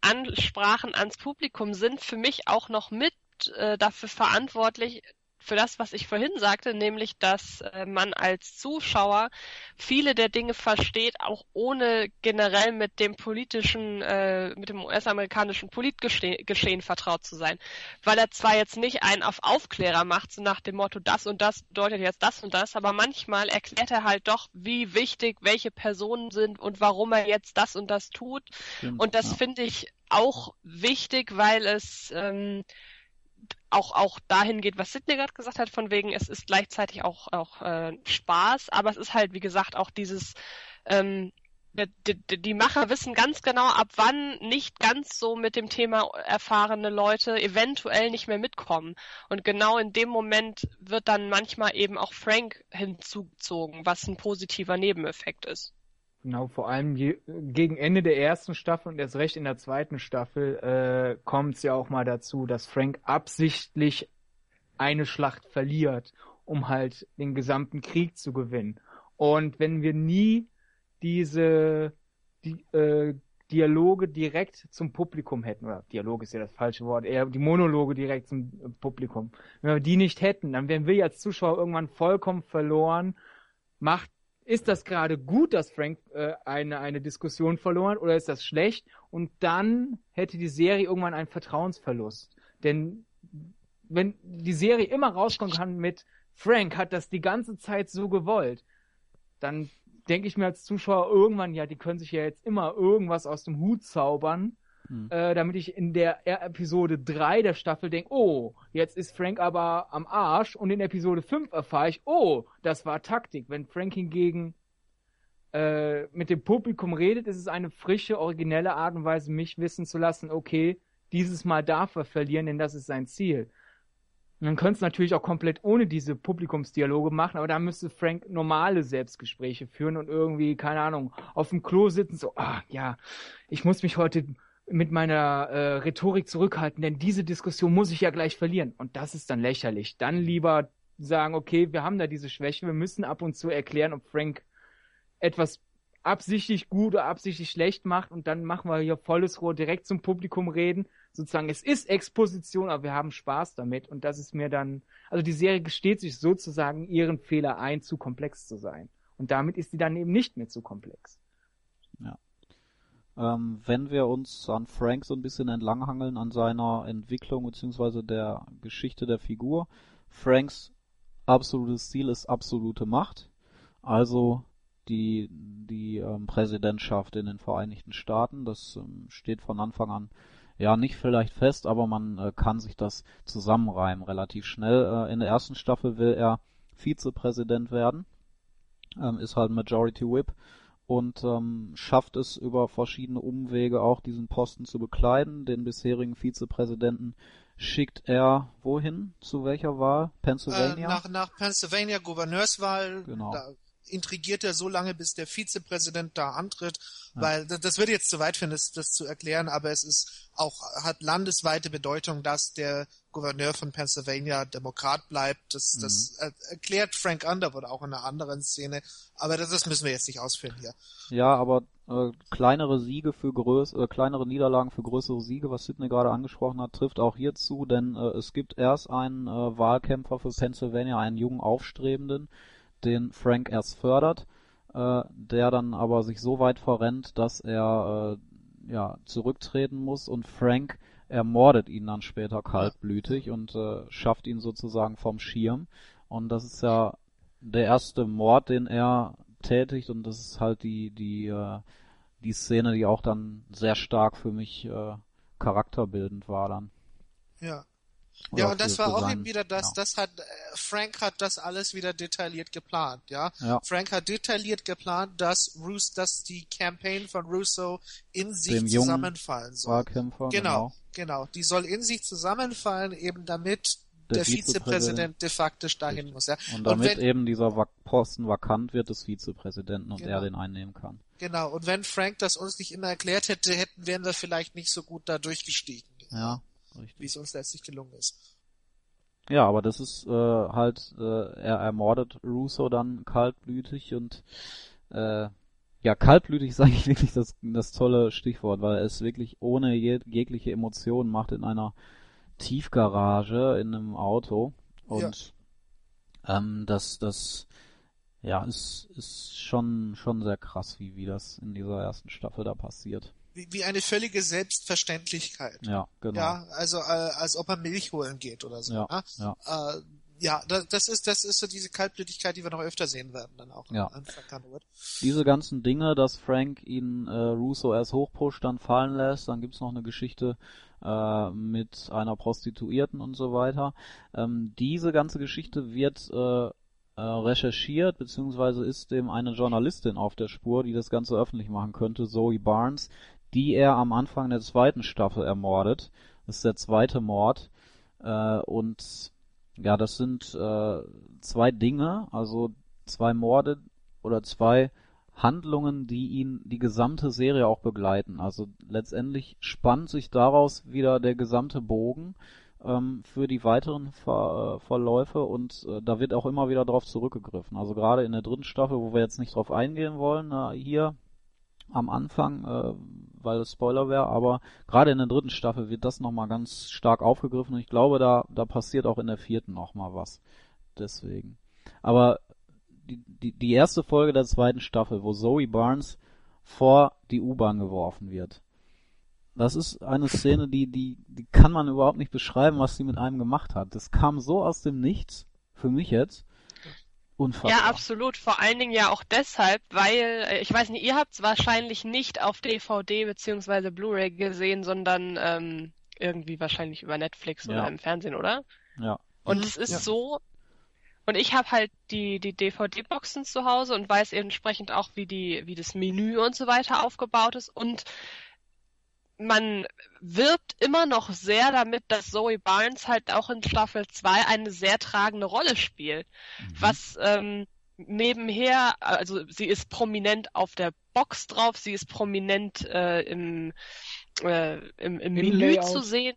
Ansprachen ans Publikum sind für mich auch noch mit äh, dafür verantwortlich, für das, was ich vorhin sagte, nämlich, dass äh, man als Zuschauer viele der Dinge versteht, auch ohne generell mit dem politischen, äh, mit dem US-amerikanischen Politgeschehen vertraut zu sein. Weil er zwar jetzt nicht einen auf Aufklärer macht, so nach dem Motto, das und das bedeutet jetzt das und das, aber manchmal erklärt er halt doch, wie wichtig welche Personen sind und warum er jetzt das und das tut. Stimmt, und das ja. finde ich auch wichtig, weil es ähm, auch, auch dahin geht, was Sidney gerade gesagt hat, von wegen, es ist gleichzeitig auch, auch äh, Spaß, aber es ist halt, wie gesagt, auch dieses, ähm, die, die, die Macher wissen ganz genau, ab wann nicht ganz so mit dem Thema erfahrene Leute eventuell nicht mehr mitkommen. Und genau in dem Moment wird dann manchmal eben auch Frank hinzugezogen, was ein positiver Nebeneffekt ist. Genau, vor allem je, gegen Ende der ersten Staffel und erst recht in der zweiten Staffel äh, kommt es ja auch mal dazu, dass Frank absichtlich eine Schlacht verliert, um halt den gesamten Krieg zu gewinnen. Und wenn wir nie diese die, äh, Dialoge direkt zum Publikum hätten, oder Dialog ist ja das falsche Wort, eher die Monologe direkt zum Publikum. Wenn wir die nicht hätten, dann wären wir als Zuschauer irgendwann vollkommen verloren, macht ist das gerade gut, dass Frank äh, eine, eine Diskussion verloren oder ist das schlecht? Und dann hätte die Serie irgendwann einen Vertrauensverlust. Denn wenn die Serie immer rauskommen kann mit Frank hat das die ganze Zeit so gewollt, dann denke ich mir als Zuschauer irgendwann, ja, die können sich ja jetzt immer irgendwas aus dem Hut zaubern hm. Äh, damit ich in der Episode 3 der Staffel denke, oh, jetzt ist Frank aber am Arsch und in Episode 5 erfahre ich, oh, das war Taktik. Wenn Frank hingegen äh, mit dem Publikum redet, ist es eine frische, originelle Art und Weise, mich wissen zu lassen, okay, dieses Mal darf er verlieren, denn das ist sein Ziel. Man könnte es natürlich auch komplett ohne diese Publikumsdialoge machen, aber da müsste Frank normale Selbstgespräche führen und irgendwie, keine Ahnung, auf dem Klo sitzen, so, ah, ja, ich muss mich heute mit meiner äh, Rhetorik zurückhalten, denn diese Diskussion muss ich ja gleich verlieren. Und das ist dann lächerlich. Dann lieber sagen, okay, wir haben da diese Schwäche, wir müssen ab und zu erklären, ob Frank etwas absichtlich gut oder absichtlich schlecht macht und dann machen wir hier volles Rohr direkt zum Publikum reden. Sozusagen, es ist Exposition, aber wir haben Spaß damit und das ist mir dann, also die Serie gesteht sich sozusagen ihren Fehler ein, zu komplex zu sein. Und damit ist sie dann eben nicht mehr zu komplex. Ähm, wenn wir uns an Frank so ein bisschen entlanghangeln, an seiner Entwicklung beziehungsweise der Geschichte der Figur, Franks absolutes Ziel ist absolute Macht, also die, die ähm, Präsidentschaft in den Vereinigten Staaten. Das ähm, steht von Anfang an ja nicht vielleicht fest, aber man äh, kann sich das zusammenreimen relativ schnell. Äh, in der ersten Staffel will er Vizepräsident werden, ähm, ist halt Majority Whip und ähm, schafft es über verschiedene Umwege auch diesen Posten zu bekleiden. Den bisherigen Vizepräsidenten schickt er wohin? Zu welcher Wahl? Pennsylvania? Äh, nach, nach Pennsylvania Gouverneurswahl. Genau. Da, intrigiert er so lange, bis der Vizepräsident da antritt, Ja. weil das, das würde jetzt zu weit führen, das, das zu erklären, aber es ist auch, hat landesweite Bedeutung, dass der Gouverneur von Pennsylvania Demokrat bleibt. Das, das Mhm. er- erklärt Frank Underwood auch in einer anderen Szene, aber das, das müssen wir jetzt nicht ausführen hier. Ja, aber äh, kleinere Siege für größ äh, kleinere Niederlagen für größere Siege, was Sidney gerade angesprochen hat, trifft auch hier zu, denn äh, es gibt erst einen äh, Wahlkämpfer für Pennsylvania, einen jungen Aufstrebenden, den Frank erst fördert, äh, der dann aber sich so weit verrennt, dass er äh, ja zurücktreten muss und Frank ermordet ihn dann später kaltblütig und äh, schafft ihn sozusagen vom Schirm. Und das ist ja der erste Mord, den er tätigt und das ist halt die die äh, die Szene, die auch dann sehr stark für mich äh, charakterbildend war dann. Ja. Ja, und das war auch eben wieder das, ja. das hat, äh, Frank hat das alles wieder detailliert geplant, ja. Ja. Frank hat detailliert geplant, dass Russo, dass die Campaign von Russo in sich Dem zusammenfallen soll. Wahlkämpfer, Genau, genau. Die soll in sich zusammenfallen, eben damit Der der, Vizepräsident- de facto dahin muss, ja. Und damit wenn, eben dieser Posten vakant wird des Vizepräsidenten und Genau. er den einnehmen kann. genau. Und wenn Frank das uns nicht immer erklärt hätte, hätten, wären wir vielleicht nicht so gut da durchgestiegen. Ja, Wie richtig. es uns letztlich gelungen ist. Ja, aber das ist äh, halt, äh, er ermordet Russo dann kaltblütig und äh, ja, kaltblütig (laughs) ist eigentlich wirklich das, das tolle Stichwort, weil er es wirklich ohne je, jegliche Emotionen macht in einer Tiefgarage in einem Auto und ähm, das, das ja, ist, ist schon, schon sehr krass, wie, wie das in dieser ersten Staffel da passiert. Wie, wie eine völlige Selbstverständlichkeit. Ja, genau. Ja, also äh, als ob er Milch holen geht oder so. Ja, ne? ja. Äh, ja, das, das ist das ist so diese Kaltblütigkeit, die wir noch öfter sehen werden dann auch Ja. an Frank Underwood. diese ganzen Dinge, dass Frank ihn äh, Russo erst hochpusht, dann fallen lässt, dann gibt's noch eine Geschichte äh, mit einer Prostituierten und so weiter. Ähm, diese ganze Geschichte wird äh, äh, recherchiert, beziehungsweise ist dem eine Journalistin auf der Spur, die das Ganze öffentlich machen könnte, Zoe Barnes, die er am Anfang der zweiten Staffel ermordet. Das ist der zweite Mord. Äh, und ja, das sind äh, zwei Dinge, also zwei Morde oder zwei Handlungen, die ihn die gesamte Serie auch begleiten. Also letztendlich spannt sich daraus wieder der gesamte Bogen ähm, für die weiteren Ver äh, Verläufe und äh, da wird auch immer wieder drauf zurückgegriffen. Also gerade in der dritten Staffel, wo wir jetzt nicht drauf eingehen wollen, äh, hier am Anfang, äh, weil es Spoiler wäre, aber gerade in der dritten Staffel wird das nochmal ganz stark aufgegriffen und ich glaube, da, da passiert auch in der vierten nochmal was. Deswegen. Aber die, die, die erste Folge der zweiten Staffel, wo Zoe Barnes vor die U-Bahn geworfen wird. Das ist eine Szene, die, die, die kann man überhaupt nicht beschreiben, was sie mit einem gemacht hat. Das kam so aus dem Nichts, für mich jetzt. Unfassbar. Ja, absolut. Vor allen Dingen ja auch deshalb, weil, äh, ich weiß nicht, ihr habt es wahrscheinlich nicht auf DVD beziehungsweise Blu-ray gesehen, sondern ähm, irgendwie wahrscheinlich über Netflix Ja. oder im Fernsehen, oder? Ja. Und Mhm, es ist ja. so, und ich habe halt die, die DVD-Boxen zu Hause und weiß entsprechend auch, wie die, wie das Menü und so weiter aufgebaut ist. Und man wirbt immer noch sehr damit, dass Zoe Barnes halt auch in Staffel 2 eine sehr tragende Rolle spielt. Mhm. Was ähm, nebenher, also sie ist prominent auf der Box drauf, sie ist prominent äh, im, äh, im, im Im Menü Layout. zu sehen.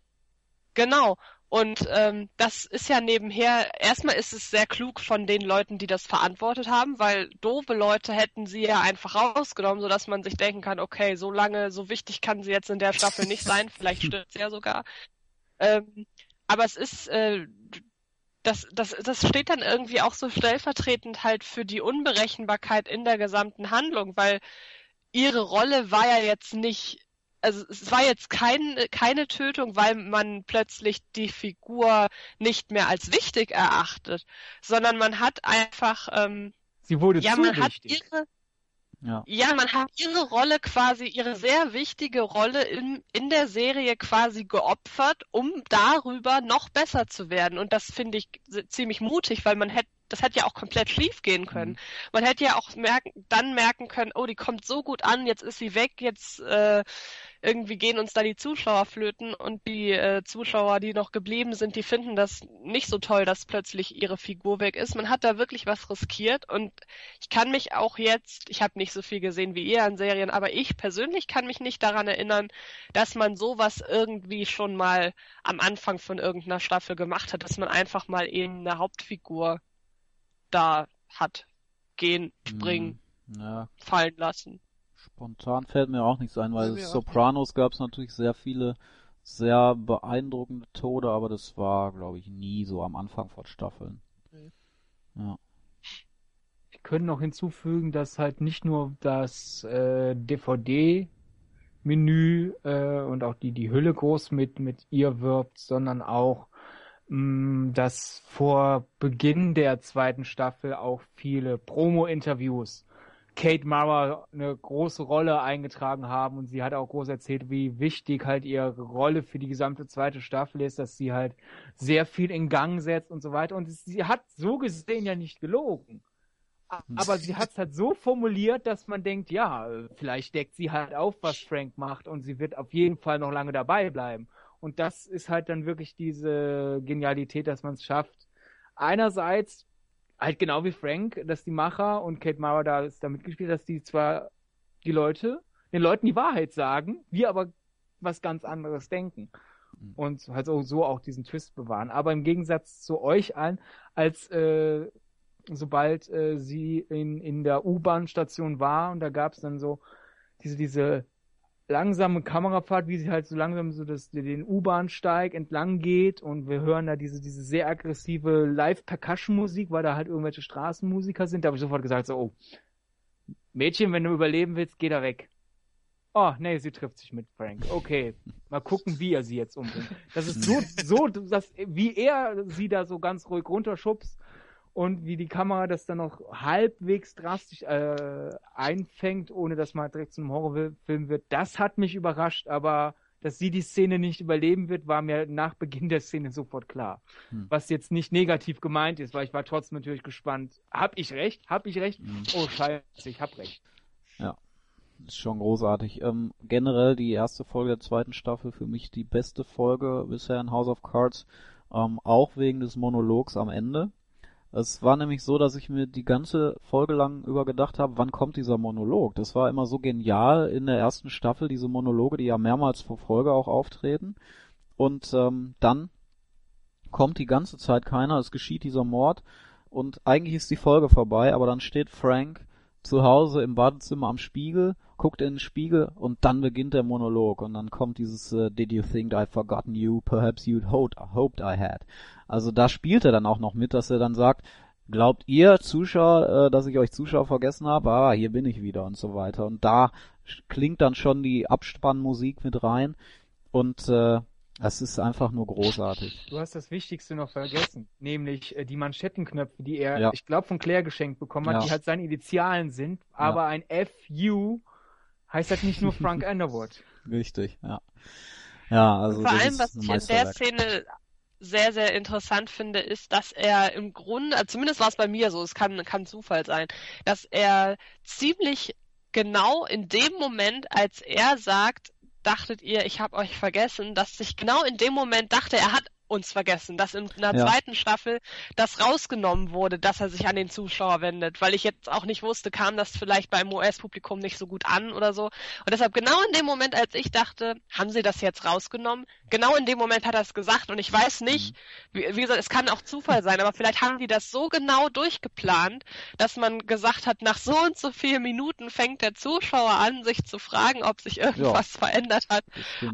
Genau. Und ähm, das ist ja nebenher, erstmal ist es sehr klug von den Leuten, die das verantwortet haben, weil doofe Leute hätten sie ja einfach rausgenommen, sodass man sich denken kann, okay, so lange, so wichtig kann sie jetzt in der Staffel nicht sein, vielleicht (laughs) stimmt sie ja sogar. Ähm, aber es ist, äh, das, das, das steht dann irgendwie auch so stellvertretend halt für die Unberechenbarkeit in der gesamten Handlung, weil ihre Rolle war ja jetzt nicht, also es war jetzt kein, keine Tötung, weil man plötzlich die Figur nicht mehr als wichtig erachtet, sondern man hat einfach, ähm, Sie wurde ja, zu man hat wichtig. ihre, Ja. ja, man hat ihre Rolle quasi, ihre sehr wichtige Rolle in, in der Serie quasi geopfert, um darüber noch besser zu werden. Und das finde ich ziemlich mutig, weil man hätte das hätte ja auch komplett schief gehen können. Mhm. Man hätte ja auch merken, dann merken können, oh, die kommt so gut an, jetzt ist sie weg, jetzt äh, irgendwie gehen uns da die Zuschauer flöten und die äh, Zuschauer, die noch geblieben sind, die finden das nicht so toll, dass plötzlich ihre Figur weg ist. Man hat da wirklich was riskiert und ich kann mich auch jetzt, ich habe nicht so viel gesehen wie ihr an Serien, aber ich persönlich kann mich nicht daran erinnern, dass man sowas irgendwie schon mal am Anfang von irgendeiner Staffel gemacht hat, dass man einfach mal eben eine Hauptfigur da hat gehen, springen, hm, ja. fallen lassen. Spontan fällt mir auch nichts ein, weil ja, Sopranos gab es natürlich sehr viele sehr beeindruckende Tode, aber das war, glaube ich, nie so am Anfang von Staffeln. Mhm. Ja. Ich könnte noch hinzufügen, dass halt nicht nur das äh, DVD-Menü äh, und auch die, die Hülle groß mit, mit ihr wirbt, sondern auch dass vor Beginn der zweiten Staffel auch viele Promo-Interviews Kate Mara eine große Rolle eingetragen haben und sie hat auch groß erzählt, wie wichtig halt ihre Rolle für die gesamte zweite Staffel ist, dass sie halt sehr viel in Gang setzt und so weiter. Und sie hat so gesehen ja nicht gelogen. Aber sie hat es halt so formuliert, dass man denkt, ja, vielleicht deckt sie halt auf, was Frank macht und sie wird auf jeden Fall noch lange dabei bleiben. Und das ist halt dann wirklich diese Genialität, dass man es schafft, einerseits halt genau wie Frank, dass die Macher und Kate Mara da ist da mitgespielt, dass die zwar die Leute, den Leuten die Wahrheit sagen, wir aber was ganz anderes denken. Mhm. Und halt so, so auch diesen Twist bewahren. Aber im Gegensatz zu euch allen, als äh, sobald äh, sie in, in der U-Bahn-Station war und da gab es dann so diese, diese langsame Kamerafahrt, wie sie halt so langsam so das, den U-Bahnsteig entlang geht und wir hören da diese, diese sehr aggressive Live-Percussion-Musik, weil da halt irgendwelche Straßenmusiker sind. Da habe ich sofort gesagt so, oh, Mädchen, wenn du überleben willst, geh da weg. Oh, nee, sie trifft sich mit Frank. Okay, mal gucken, wie er sie jetzt umbringt. Das ist so, so, dass, wie er sie da so ganz ruhig runterschubst und wie die Kamera das dann noch halbwegs drastisch äh, einfängt, ohne dass man direkt zu einem Horrorfilm wird, das hat mich überrascht, aber dass sie die Szene nicht überleben wird, war mir nach Beginn der Szene sofort klar. Hm. Was jetzt nicht negativ gemeint ist, weil ich war trotzdem natürlich gespannt. Hab ich recht? Hab ich recht? Hm. Oh scheiße, ich hab recht. Ja, ist schon großartig. Ähm, generell die erste Folge der zweiten Staffel für mich die beste Folge bisher in House of Cards, ähm, auch wegen des Monologs am Ende. Es war nämlich so, dass ich mir die ganze Folge lang über gedacht habe, wann kommt dieser Monolog? Das war immer so genial in der ersten Staffel, diese Monologe, die ja mehrmals vor Folge auch auftreten. Und ähm, dann kommt die ganze Zeit keiner, es geschieht dieser Mord und eigentlich ist die Folge vorbei, aber dann steht Frank zu Hause im Badezimmer am Spiegel, guckt in den Spiegel und dann beginnt der Monolog und dann kommt dieses uh, Did you think I've forgotten you? Perhaps you'd hoped, hoped I had. Also da spielt er dann auch noch mit, dass er dann sagt, glaubt ihr Zuschauer, äh, dass ich euch Zuschauer vergessen habe? Ah, hier bin ich wieder und so weiter. Und da klingt dann schon die Abspannmusik mit rein und äh, es ist einfach nur großartig. Du hast das Wichtigste noch vergessen, nämlich äh, die Manschettenknöpfe, die er, ja. ich glaube, von Claire geschenkt bekommen hat, ja. die halt seine Initialen sind, aber ja. ein FU heißt halt nicht nur (laughs) Frank Underwood. Richtig, ja. Ja, also. Vor allem, was ich in der Szene sehr, sehr interessant finde, ist, dass er im Grunde, also zumindest war es bei mir so, es kann, kann Zufall sein, dass er ziemlich genau in dem Moment, als er sagt, dachtet ihr, ich habe euch vergessen, dass sich genau in dem Moment dachte, er hat uns vergessen, dass in der ja. zweiten Staffel das rausgenommen wurde, dass er sich an den Zuschauer wendet, weil ich jetzt auch nicht wusste, kam das vielleicht beim US-Publikum nicht so gut an oder so. Und deshalb genau in dem Moment, als ich dachte, haben sie das jetzt rausgenommen, genau in dem Moment hat er es gesagt und ich weiß nicht, mhm. wie, wie, gesagt, es kann auch Zufall sein, aber vielleicht haben die das so genau durchgeplant, dass man gesagt hat, nach so und so vielen Minuten fängt der Zuschauer an, sich zu fragen, ob sich irgendwas ja. verändert hat.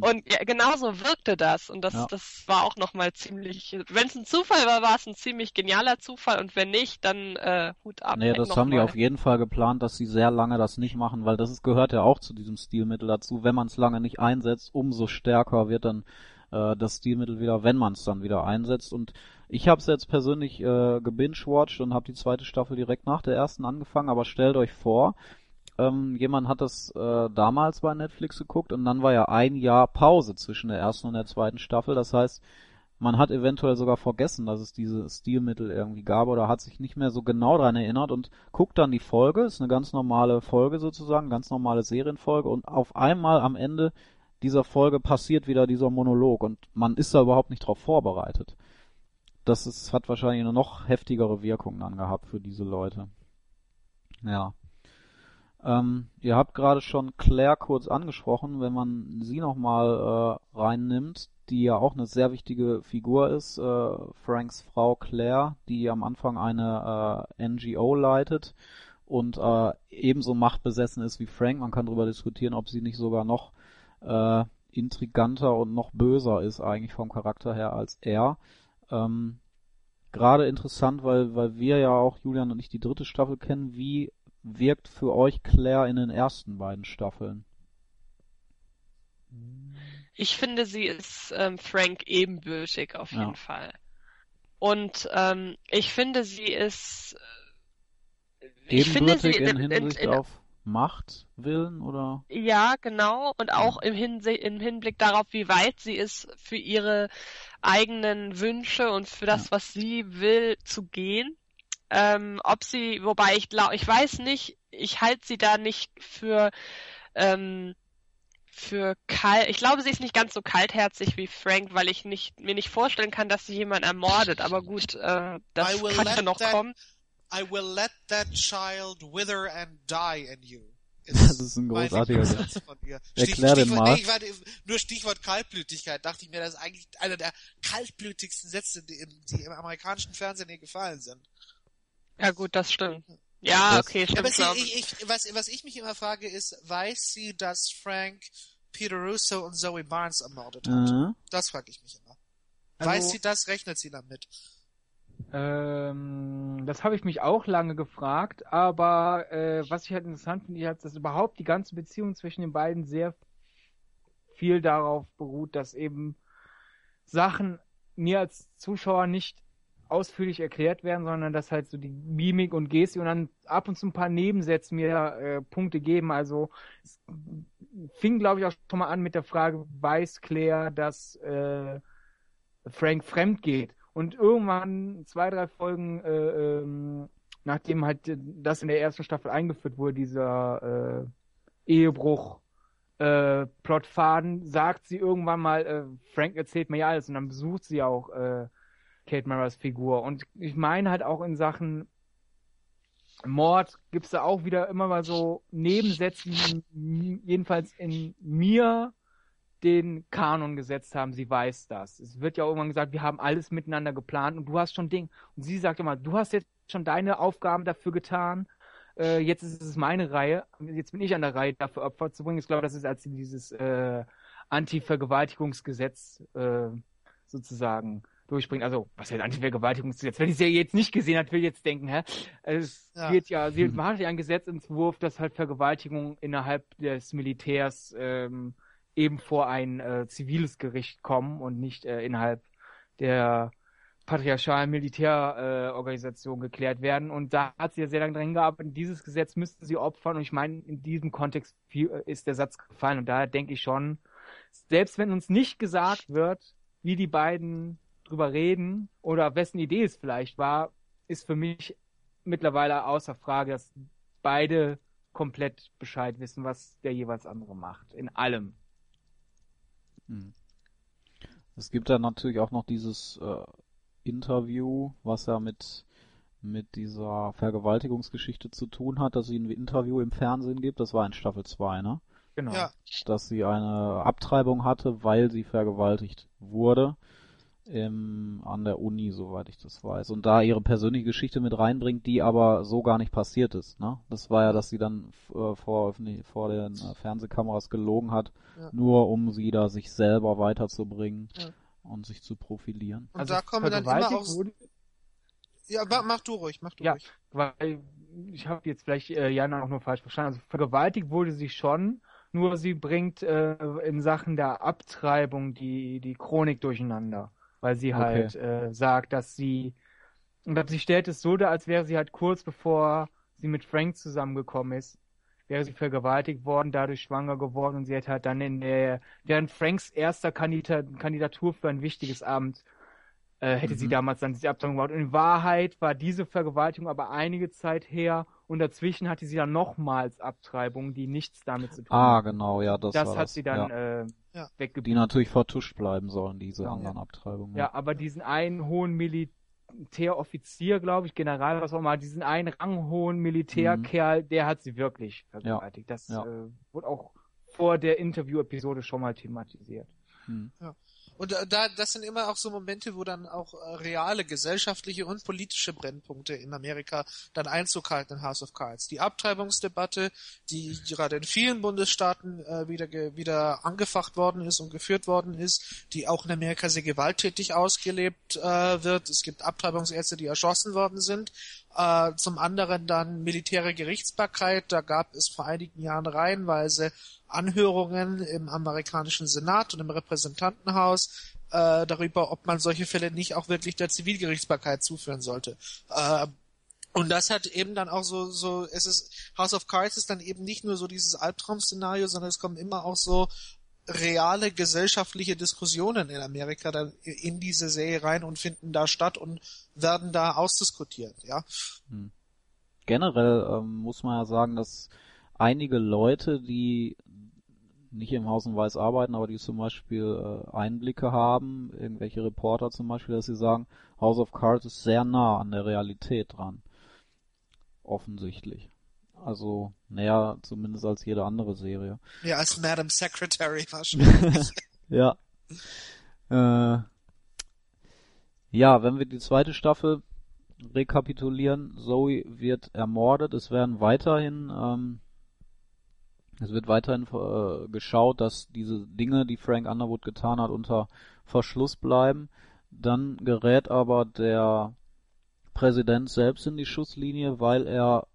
Und ja, genauso wirkte das und das, ja. das war auch nochmal mal ziemlich, wenn es ein Zufall war, war es ein ziemlich genialer Zufall und wenn nicht, dann äh, Hut ab. Nee, das haben mal. die auf jeden Fall geplant, dass sie sehr lange das nicht machen, weil das ist, gehört ja auch zu diesem Stilmittel dazu. Wenn man es lange nicht einsetzt, umso stärker wird dann äh, das Stilmittel wieder, wenn man es dann wieder einsetzt. Und ich habe es jetzt persönlich äh, gebingewatcht und habe die zweite Staffel direkt nach der ersten angefangen, aber stellt euch vor, ähm, jemand hat das äh, damals bei Netflix geguckt und dann war ja ein Jahr Pause zwischen der ersten und der zweiten Staffel. Das heißt, man hat eventuell sogar vergessen, dass es diese Stilmittel irgendwie gab oder hat sich nicht mehr so genau daran erinnert und guckt dann die Folge, ist eine ganz normale Folge sozusagen, ganz normale Serienfolge und auf einmal am Ende dieser Folge passiert wieder dieser Monolog und man ist da überhaupt nicht drauf vorbereitet. Das ist, hat wahrscheinlich eine noch heftigere Wirkung dann gehabt für diese Leute. Ja. Ähm, ihr habt gerade schon Claire kurz angesprochen, wenn man sie nochmal äh, reinnimmt, die ja auch eine sehr wichtige Figur ist, äh, Franks Frau Claire, die am Anfang eine äh, NGO leitet und äh, ebenso machtbesessen ist wie Frank. Man kann darüber diskutieren, ob sie nicht sogar noch äh, intriganter und noch böser ist eigentlich vom Charakter her als er. Ähm, Gerade interessant, weil, weil wir ja auch, Julian und ich, die dritte Staffel kennen. Wie wirkt für euch Claire in den ersten beiden Staffeln? Ich finde, sie ist ähm, Frank ebenbürtig auf jeden Ja. Fall. Und ähm, ich finde, sie ist. äh, Ich finde sie Ebenbürtig in in, in, Hinsicht in, auf Machtwillen oder? Ja, genau. Und auch im, Hinse im Hinblick darauf, wie weit sie ist, für ihre eigenen Wünsche und für das, Ja. was sie will, zu gehen. Ähm, ob sie, wobei ich glaube, ich weiß nicht, ich halte sie da nicht für, ähm, für kalt. Ich glaube, sie ist nicht ganz so kaltherzig wie Frank, weil ich nicht, mir nicht vorstellen kann, dass sie jemanden ermordet. Aber gut, äh, das kann ja noch that- kommen. I will let that child wither and die in you. (laughs) Das ist ein großartiger Lieblingssatz von ihr. (laughs) Erklär den mal. Nee, ich warte, nur Stichwort Kaltblütigkeit dachte ich mir, das ist eigentlich einer der kaltblütigsten Sätze, die im, die im amerikanischen Fernsehen hier gefallen sind. Ja gut, das stimmt. Ja, okay, stimmt. aber sie, ich, ich, was, was ich mich immer frage, ist, weiß sie, dass Frank Peter Russo und Zoe Barnes ermordet hat? Äh, Das frage ich mich immer. Also- weiß sie das, rechnet sie damit? Ähm, das habe ich mich auch lange gefragt, aber äh, was ich halt interessant finde, ist, dass überhaupt die ganze Beziehung zwischen den beiden sehr viel darauf beruht, dass eben Sachen mir als Zuschauer nicht ausführlich erklärt werden, sondern dass halt so die Mimik und Gestik und dann ab und zu ein paar Nebensätze mir äh, Punkte geben. Also es fing, glaube ich, auch schon mal an mit der Frage, weiß Claire, dass äh, Frank fremd geht? Und irgendwann, zwei, drei Folgen, äh, ähm, nachdem halt das in der ersten Staffel eingeführt wurde, dieser äh, Ehebruch, äh, Plotfaden, sagt sie irgendwann mal, äh, Frank erzählt mir ja alles und dann besucht sie auch äh, Kate Maras Figur. Und ich meine halt auch in Sachen Mord gibt's da auch wieder immer mal so Nebensätze, die jedenfalls in mir den Kanon gesetzt haben, sie weiß das. Es wird ja irgendwann gesagt, wir haben alles miteinander geplant und du hast schon Ding. Und sie sagt immer, du hast jetzt schon deine Aufgaben dafür getan, äh, jetzt ist es meine Reihe, jetzt bin ich an der Reihe, dafür Opfer zu bringen. Ich glaube, das ist, als sie dieses äh, Anti-Vergewaltigungsgesetz äh, sozusagen durchbringt. Also, was heißt Anti-Vergewaltigungsgesetz? Wenn ich sie jetzt nicht gesehen hat, will ich jetzt denken, hä? Es Ja. wird ja, (laughs) sie macht ja einen Gesetzentwurf, dass halt Vergewaltigung innerhalb des Militärs ähm, eben vor ein äh, ziviles Gericht kommen und nicht äh, innerhalb der patriarchalen Militärorganisation äh, geklärt werden. Und da hat sie ja sehr lange dran gearbeitet. Dieses Gesetz müssten sie opfern. Und ich meine, in diesem Kontext äh, ist der Satz gefallen. Und daher denke ich schon, selbst wenn uns nicht gesagt wird, wie die beiden drüber reden oder wessen Idee es vielleicht war, ist für mich mittlerweile außer Frage, dass beide komplett Bescheid wissen, was der jeweils andere macht. In allem. Hm. Es gibt dann natürlich auch noch dieses äh, Interview, was ja mit mit dieser Vergewaltigungsgeschichte zu tun hat, dass sie ein Interview im Fernsehen gibt. Das war in Staffel 2, ne? Genau. Ja. Dass sie eine Abtreibung hatte, weil sie vergewaltigt wurde. Im, an der Uni, soweit ich das weiß. Und da ihre persönliche Geschichte mit reinbringt, die aber so gar nicht passiert ist. Ne? Das war ja, dass sie dann äh, vor, vor den äh, Fernsehkameras gelogen hat, Ja. nur um sie da sich selber weiterzubringen Ja. und sich zu profilieren. Und Also da kommen dann immer vergewaltigt auch... wurde, Ja, mach, mach du ruhig, mach du Ja. ruhig. weil ich habe jetzt vielleicht äh, Jana auch nur falsch verstanden. Also vergewaltigt wurde sie schon, nur sie bringt äh, in Sachen der Abtreibung die die Chronik durcheinander, weil sie Okay. halt äh, sagt, dass sie und sie stellt es so dar, als wäre sie halt kurz bevor sie mit Frank zusammengekommen ist, wäre sie vergewaltigt worden, dadurch schwanger geworden und sie hat halt dann in der während Franks erster Kandida Kandidatur für ein wichtiges Amt äh, hätte Mhm. sie damals dann diese Abtreibung gemacht. Und in Wahrheit war diese Vergewaltigung aber einige Zeit her und dazwischen hatte sie dann nochmals Abtreibungen, die nichts damit zu tun Ah, hatten. genau, ja, das, Das hat das. sie dann ja. äh, Ja. weggeblieben. Die natürlich vertuscht bleiben sollen, diese Ja. anderen Abtreibungen. Ja, aber diesen einen hohen Militäroffizier, glaube ich, General, was auch immer, diesen einen ranghohen Militärkerl, der hat sie wirklich vergewaltigt. Das Ja. Äh, wurde auch vor der Interview-Episode schon mal thematisiert. Hm. Und da, das sind immer auch so Momente, wo dann auch äh, reale gesellschaftliche und politische Brennpunkte in Amerika dann Einzug halten in House of Cards. Die Abtreibungsdebatte, die gerade in vielen Bundesstaaten äh, wieder, wieder angefacht worden ist und geführt worden ist, die auch in Amerika sehr gewalttätig ausgelebt äh, wird. Es gibt Abtreibungsärzte, die erschossen worden sind. Äh, zum anderen dann militäre Gerichtsbarkeit. Da gab es vor einigen Jahren reihenweise Anhörungen im amerikanischen Senat und im Repräsentantenhaus äh, darüber, ob man solche Fälle nicht auch wirklich der Zivilgerichtsbarkeit zuführen sollte. Äh, und das hat eben dann auch so, so, es ist, House of Cards ist dann eben nicht nur so dieses Albtraum-Szenario, sondern es kommen immer auch so reale gesellschaftliche Diskussionen in Amerika dann in diese Serie rein und finden da statt und werden da ausdiskutiert, ja. Generell ähm, muss man ja sagen, dass einige Leute, die nicht im Haus und Weiß arbeiten, aber die zum Beispiel äh, Einblicke haben, irgendwelche Reporter zum Beispiel, dass sie sagen, House of Cards ist sehr nah an der Realität dran. Offensichtlich. Also näher zumindest als jede andere Serie. Ja, als Madam Secretary wahrscheinlich. (laughs) Ja. Äh, ja, wenn wir die zweite Staffel rekapitulieren, Zoe wird ermordet, es werden weiterhin, ähm, es wird weiterhin äh, geschaut, dass diese Dinge, die Frank Underwood getan hat, unter Verschluss bleiben. Dann gerät aber der Präsident selbst in die Schusslinie, weil er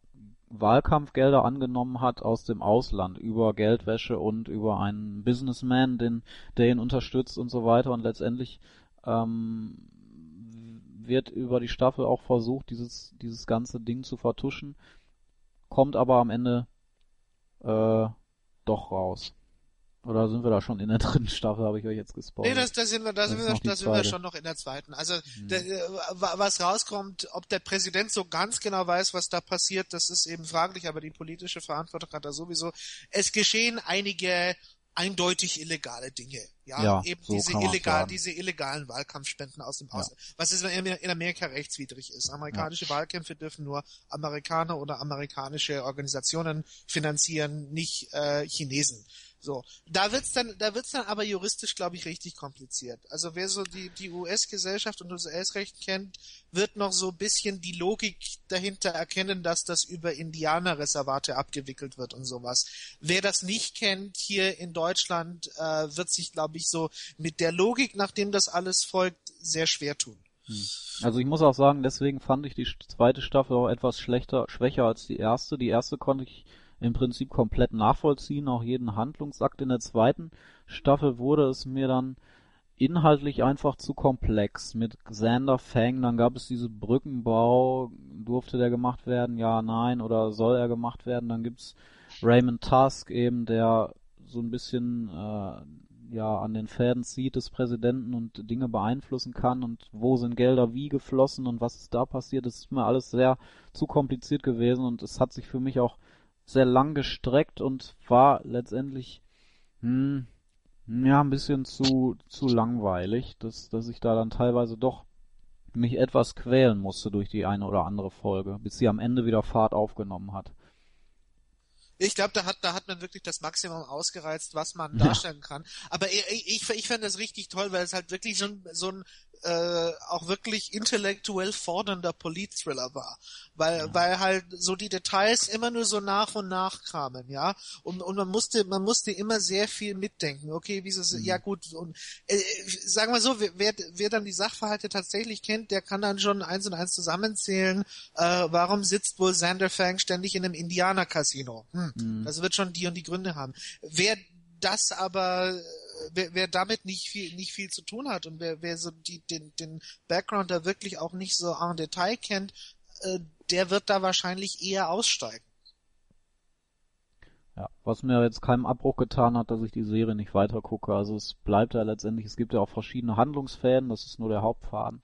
Wahlkampfgelder angenommen hat aus dem Ausland über Geldwäsche und über einen Businessman, den, der ihn unterstützt und so weiter. Und letztendlich ähm, wird über die Staffel auch versucht, dieses, dieses ganze Ding zu vertuschen, kommt aber am Ende äh, doch raus. Oder sind wir da schon in der (laughs) dritten Staffel, habe ich euch jetzt gespoilert? Nee, das, da sind wir, da Das sind wir, noch die da sind wir schon noch in der zweiten. Also Hm. der, äh, wa- was rauskommt, ob der Präsident so ganz genau weiß, was da passiert, das ist eben fraglich, aber die politische Verantwortung hat er sowieso. Es geschehen einige eindeutig illegale Dinge. Ja, Ja, eben so diese illegal, diese illegalen Wahlkampfspenden aus dem Ausland. Was ist in in Amerika rechtswidrig ist. Amerikanische Wahlkämpfe dürfen nur Amerikaner oder amerikanische Organisationen finanzieren, nicht äh, Chinesen. So, da wird's dann, da wird's dann aber juristisch, glaube ich, richtig kompliziert. Also wer so die die US-Gesellschaft und US-Recht kennt, wird noch so ein bisschen die Logik dahinter erkennen, dass das über Indianerreservate abgewickelt wird und sowas. Wer das nicht kennt hier in Deutschland, äh, wird sich, glaube ich, so mit der Logik, nachdem das alles folgt, sehr schwer tun. Also ich muss auch sagen, deswegen fand ich die zweite Staffel auch etwas schlechter, schwächer als die erste. Die erste konnte ich im Prinzip komplett nachvollziehen, auch jeden Handlungsakt. In der zweiten Staffel wurde es mir dann inhaltlich einfach zu komplex. Mit Xander Fang, dann gab es diese Brückenbau, durfte der gemacht werden, ja, nein, oder soll er gemacht werden? Dann gibt's Raymond Tusk eben, der so ein bisschen äh, ja an den Fäden zieht des Präsidenten und Dinge beeinflussen kann und wo sind Gelder wie geflossen und was ist da passiert, das ist mir alles sehr zu kompliziert gewesen und es hat sich für mich auch sehr lang gestreckt und war letztendlich hm, ja ein bisschen zu zu langweilig, dass dass ich da dann teilweise doch mich etwas quälen musste durch die eine oder andere Folge, bis sie am Ende wieder Fahrt aufgenommen hat. Ich glaube, da hat, da hat man wirklich das Maximum ausgereizt, was man Ja. darstellen kann. Aber ich, ich, ich fand das richtig toll, weil es halt wirklich so ein, so ein äh, auch wirklich intellektuell fordernder Polit-Thriller war. Weil, weil halt so die Details immer nur so nach und nach kamen, ja. Und, und man musste, man musste immer sehr viel mitdenken. Okay, wie es, ja gut, und äh, sagen wir so, wer, wer, dann die Sachverhalte tatsächlich kennt, der kann dann schon eins und eins zusammenzählen. Äh, warum sitzt wohl Xander Fang ständig in einem Indianer-Casino? Hm, Mhm. Das wird schon die und die Gründe haben. Wer das aber, wer, wer damit nicht viel, nicht viel zu tun hat und wer, wer so die, den, den Background da wirklich auch nicht so en Detail kennt, äh, der wird da wahrscheinlich eher aussteigen. Ja, was mir jetzt keinen Abbruch getan hat, dass ich die Serie nicht weiter gucke. Also es bleibt ja letztendlich, es gibt ja auch verschiedene Handlungsfäden, das ist nur der Hauptfaden.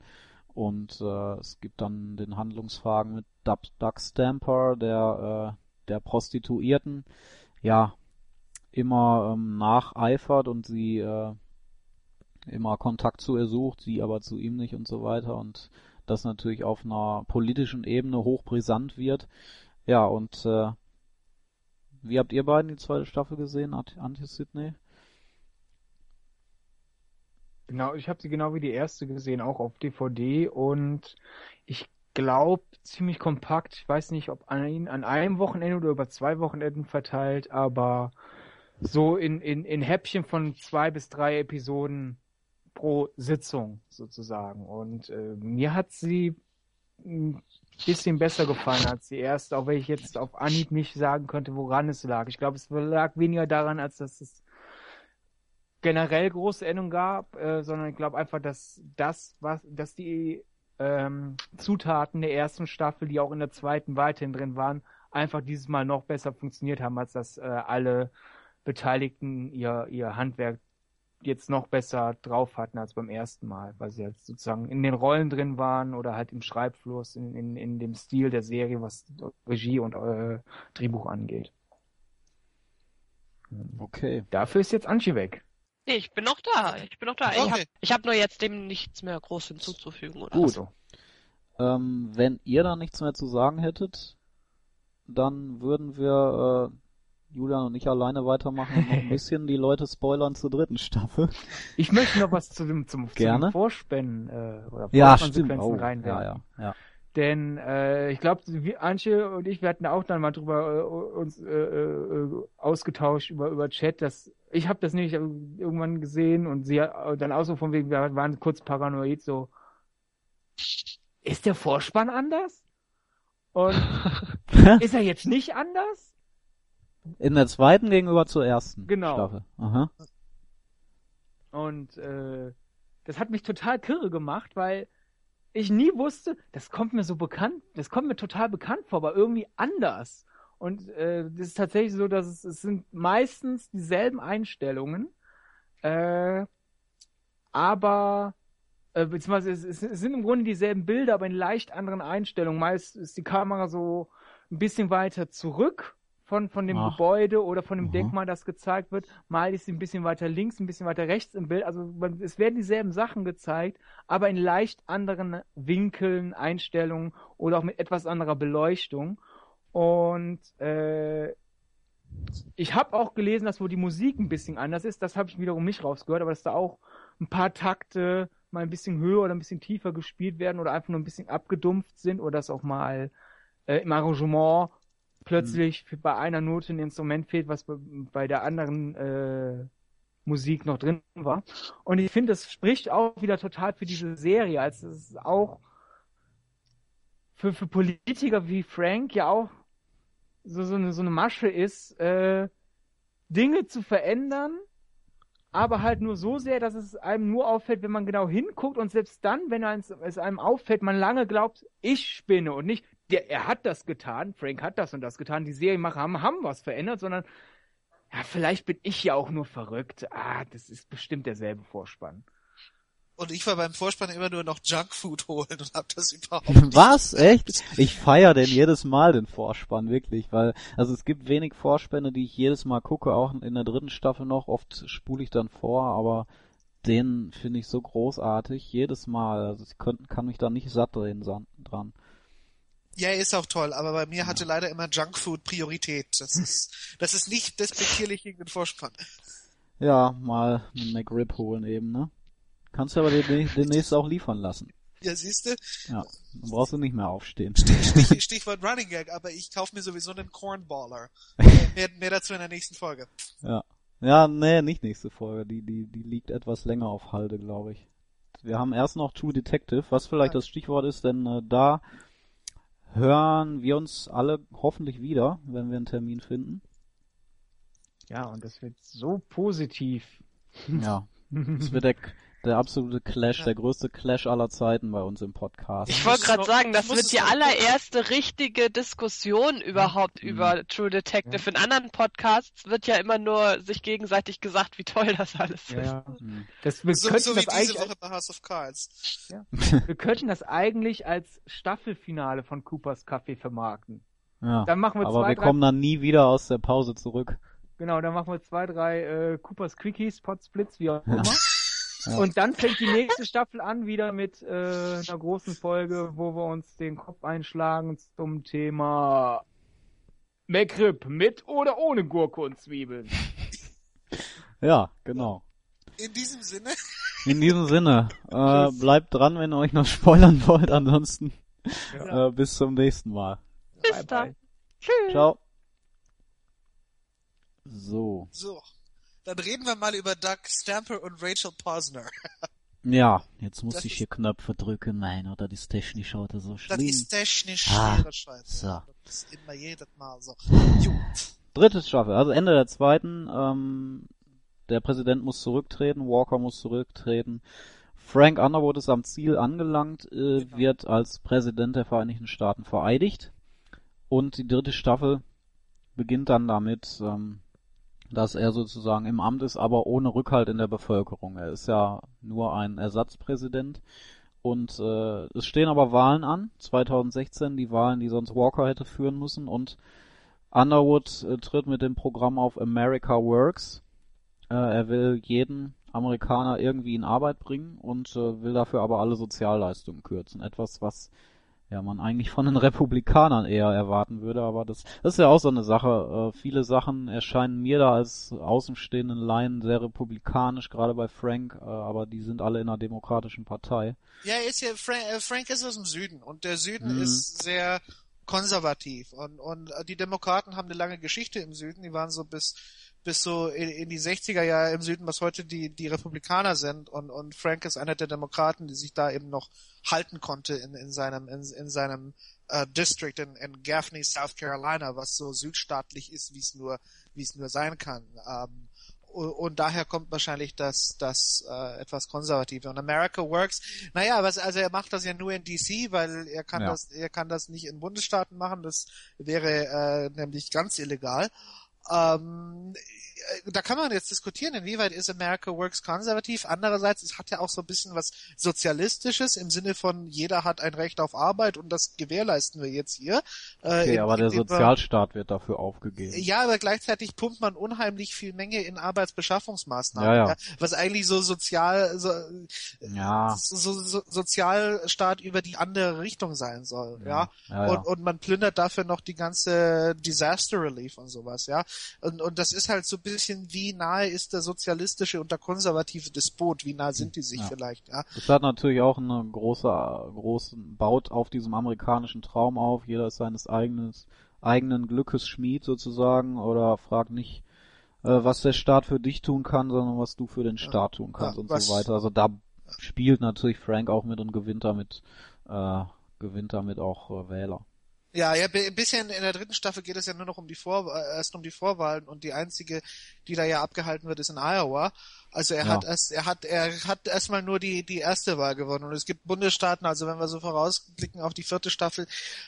Und äh, es gibt dann den Handlungsfaden mit Doug, Stamper, der, äh, der Prostituierten, ja, immer ähm, nacheifert und sie äh, immer Kontakt zu ihr sucht, sie aber zu ihm nicht und so weiter. Und das natürlich auf einer politischen Ebene hochbrisant wird. Ja, und äh, wie habt ihr beiden die zweite Staffel gesehen, Antje Sydney? Genau, ich habe sie genau wie die erste gesehen, auch auf DVD und ich glaube ziemlich kompakt. Ich weiß nicht, ob an, an einem Wochenende oder über zwei Wochenenden verteilt, aber so in, in, in Häppchen von zwei bis drei Episoden pro Sitzung sozusagen. Und äh, mir hat sie ein bisschen besser gefallen als die erste, auch wenn ich jetzt auf Anhieb nicht sagen könnte, woran es lag. Ich glaube, es lag weniger daran, als dass es generell große Änderungen gab, äh, sondern ich glaube einfach, dass das, was, dass die ähm, Zutaten der ersten Staffel, die auch in der zweiten weiterhin drin waren, einfach dieses Mal noch besser funktioniert haben, als dass äh, alle Beteiligten ihr, ihr Handwerk jetzt noch besser drauf hatten als beim ersten Mal, weil sie halt sozusagen in den Rollen drin waren oder halt im Schreibfluss, in, in, in dem Stil der Serie, was Regie und äh, Drehbuch angeht. Okay. Dafür ist jetzt Anchi weg. Nee, ich bin noch da. Ich bin noch da. Okay. Ich habe ich hab nur jetzt dem nichts mehr groß hinzuzufügen. Oder Gut. so. Ähm, wenn ihr da nichts mehr zu sagen hättet, dann würden wir äh, Julian und ich alleine weitermachen und noch ein (laughs) bisschen die Leute spoilern zur dritten Staffel. Ich möchte noch was zu dem, zum, Gerne. zum Vorspannen äh, oder Ja, Oh, reinwerfen. ja, ja, ja. Denn äh, ich glaube, Antje und ich, wir hatten auch dann mal drüber äh, uns äh, äh, ausgetauscht über über Chat, dass ich habe das nicht irgendwann gesehen und sie hat dann auch so von wegen, wir waren kurz paranoid so. Ist der Vorspann anders? Und (laughs) ist er jetzt nicht anders? In der zweiten gegenüber zur ersten Genau. Staffel. Aha. Und äh, das hat mich total kirre gemacht, weil ich nie wusste, das kommt mir so bekannt, das kommt mir total bekannt vor, aber irgendwie anders. Und äh, das ist tatsächlich so, dass es, es sind meistens dieselben Einstellungen, äh, aber äh, beziehungsweise es, es, es sind im Grunde dieselben Bilder, aber in leicht anderen Einstellungen. Meist ist die Kamera so ein bisschen weiter zurück von, von dem Ach. Gebäude oder von dem Aha. Denkmal, das gezeigt wird. Mal ist sie ein bisschen weiter links, ein bisschen weiter rechts im Bild. Also man, es werden dieselben Sachen gezeigt, aber in leicht anderen Winkeln, Einstellungen oder auch mit etwas anderer Beleuchtung. Und äh, ich habe auch gelesen, dass wohl die Musik ein bisschen anders ist. Das habe ich wiederum nicht rausgehört, aber dass da auch ein paar Takte mal ein bisschen höher oder ein bisschen tiefer gespielt werden oder einfach nur ein bisschen abgedumpft sind oder dass auch mal äh, im Arrangement plötzlich für- bei einer Note ein Instrument fehlt, was bei, der anderen äh, Musik noch drin war. Und ich finde, das spricht auch wieder total für diese Serie, als es auch für, für Politiker wie Frank ja auch so, so, eine, so eine Masche ist, äh, Dinge zu verändern, aber halt nur so sehr, dass es einem nur auffällt, wenn man genau hinguckt und selbst dann, wenn es einem auffällt, man lange glaubt, ich spinne und nicht, der, er hat das getan, Frank hat das und das getan, die Serienmacher haben, haben was verändert, sondern ja, vielleicht bin ich ja auch nur verrückt. Ah, das ist bestimmt derselbe Vorspann. Und ich war beim Vorspann immer nur noch Junkfood holen und hab das überhaupt (laughs) nicht. Was? Echt? Ich feier den jedes Mal, den Vorspann, wirklich, weil, also es gibt wenig Vorspänne, die ich jedes Mal gucke, auch in der dritten Staffel noch, oft spule ich dann vor, aber den finde ich so großartig, jedes Mal, also ich könnt, kann mich da nicht satt drehen dran. Ja, ist auch toll, aber bei mir hatte leider immer Junkfood Priorität. Das (laughs) ist, das ist nicht despektierlich gegen den Vorspann. Ja, mal einen McRib holen eben, ne? Kannst du aber den, demnächst auch liefern lassen. Ja, siehste, Ja, dann brauchst du nicht mehr aufstehen. (laughs) Stich, Stichwort Running Gag, aber ich kaufe mir sowieso einen Cornballer. (laughs) mehr, mehr dazu in der nächsten Folge. Ja. Ja, nee, nicht nächste Folge. Die, die, die liegt etwas länger auf Halde, glaube ich. Wir haben erst noch True Detective, was vielleicht das Stichwort ist, denn äh, da hören wir uns alle hoffentlich wieder, wenn wir einen Termin finden. Ja, und das wird so positiv. Ja. (laughs) Das wird der, der absolute Clash, der größte Clash aller Zeiten bei uns im Podcast. Ich wollte gerade sagen, das wird die allererste richtige Diskussion überhaupt Mhm. über True Detective. In anderen Podcasts wird ja immer nur sich gegenseitig gesagt, wie toll das alles Ja, ist. ja. Hm. Das, wir, So, könnten so wie das diese eigentlich, Woche bei House of Cards. (laughs) wir könnten das eigentlich als Staffelfinale von Coopers Café vermarkten. Ja. Dann machen wir Aber zwei, wir drei, kommen dann nie wieder aus der Pause zurück. genau, dann machen wir zwei, drei äh, Coopers Quickies, Potsplits, wie auch (laughs) immer. Ja. Und dann fängt die nächste Staffel an wieder mit äh, einer großen Folge, wo wir uns den Kopf einschlagen zum Thema McRib mit oder ohne Gurke und Zwiebeln. (laughs) Ja, genau. In diesem Sinne, (laughs) In diesem Sinne, äh, bleibt dran, wenn ihr euch noch spoilern wollt. Ansonsten Ja. äh, bis zum nächsten Mal. Bis Bye, dann. bye. Tschüss. Ciao. So. so. Dann reden wir mal über Doug Stamper und Rachel Posner. (laughs) Ja, jetzt muss Das ich hier Knöpfe drücken. Nein, oder das technisch heute so Das schlimm. ist technisch Ah, schwere Scheiße. so. Das ist immer jedes Mal so. Gut. (laughs) Dritte Staffel, also Ende der zweiten. Ähm, der Präsident muss zurücktreten, Walker muss zurücktreten. Frank Underwood ist am Ziel angelangt, äh, Genau. wird als Präsident der Vereinigten Staaten vereidigt. Und die dritte Staffel beginnt dann damit, ähm, dass er sozusagen im Amt ist, aber ohne Rückhalt in der Bevölkerung. Er ist ja nur ein Ersatzpräsident. Und äh, es stehen aber Wahlen an, 2016, die Wahlen, die sonst Walker hätte führen müssen. Und Underwood äh, tritt mit dem Programm auf America Works. Äh, er will jeden Amerikaner irgendwie in Arbeit bringen und äh, will dafür aber alle Sozialleistungen kürzen. Etwas, was ja man eigentlich von den Republikanern eher erwarten würde, aber das, das ist ja auch so eine Sache. Äh, viele Sachen erscheinen mir da als außenstehenden Laien sehr republikanisch, gerade bei Frank, äh, aber die sind alle in einer demokratischen Partei. Ja, ist ja, Frank, äh, Frank ist aus dem Süden und der Süden Mhm. ist sehr konservativ und, und äh, die Demokraten haben eine lange Geschichte im Süden, die waren so bis bis so in, in die 60er Jahre im Süden, was heute die die Republikaner sind und und Frank ist einer der Demokraten, die sich da eben noch halten konnte in in seinem in, in seinem äh, District in, in Gaffney, South Carolina, was so südstaatlich ist, wie es nur wie es nur sein kann. Ähm, und daher kommt wahrscheinlich das, das äh, etwas konservative. Und America Works, naja, was, also er macht das ja nur in DC, weil er kann Ja. das, er kann das nicht in Bundesstaaten machen, das wäre äh, nämlich ganz illegal. Ähm, äh, da kann man jetzt diskutieren, inwieweit ist America Works konservativ. Andererseits, es hat ja auch so ein bisschen was Sozialistisches im Sinne von jeder hat ein Recht auf Arbeit und das gewährleisten wir jetzt hier. Äh, Okay, in- aber der wir- Sozialstaat wird dafür aufgegeben. ja, aber gleichzeitig pumpt man unheimlich viel Menge in Arbeitsbeschaffungsmaßnahmen, Ja, ja. was eigentlich so sozial, so, Ja. so, so, so Sozialstaat über die andere Richtung sein soll, ja. Ja, ja. Und, und man plündert dafür noch die ganze Disaster Relief und sowas, ja. Und, und das ist halt so ein bisschen, wie nahe ist der sozialistische und der konservative Despot, wie nah sind die sich Ja. vielleicht, ja. Das hat natürlich auch eine große, großen, baut auf diesem amerikanischen Traum auf. Jeder ist seines eigenes, eigenen Glückes Schmied sozusagen oder fragt nicht, äh, was der Staat für dich tun kann, sondern was du für den Staat tun kannst Ja, und so weiter. Also da spielt natürlich Frank auch mit und gewinnt damit, äh, gewinnt damit auch äh, Wähler. Ja, ja, ein bisschen in der dritten Staffel geht es ja nur noch um die Vor äh, erst um die Vorwahlen und die einzige, die da ja abgehalten wird, ist in Iowa. Also er Ja. hat erst, er hat, er hat erstmal nur die die erste Wahl gewonnen und es gibt Bundesstaaten. Also wenn wir so vorausblicken auf die vierte Staffel,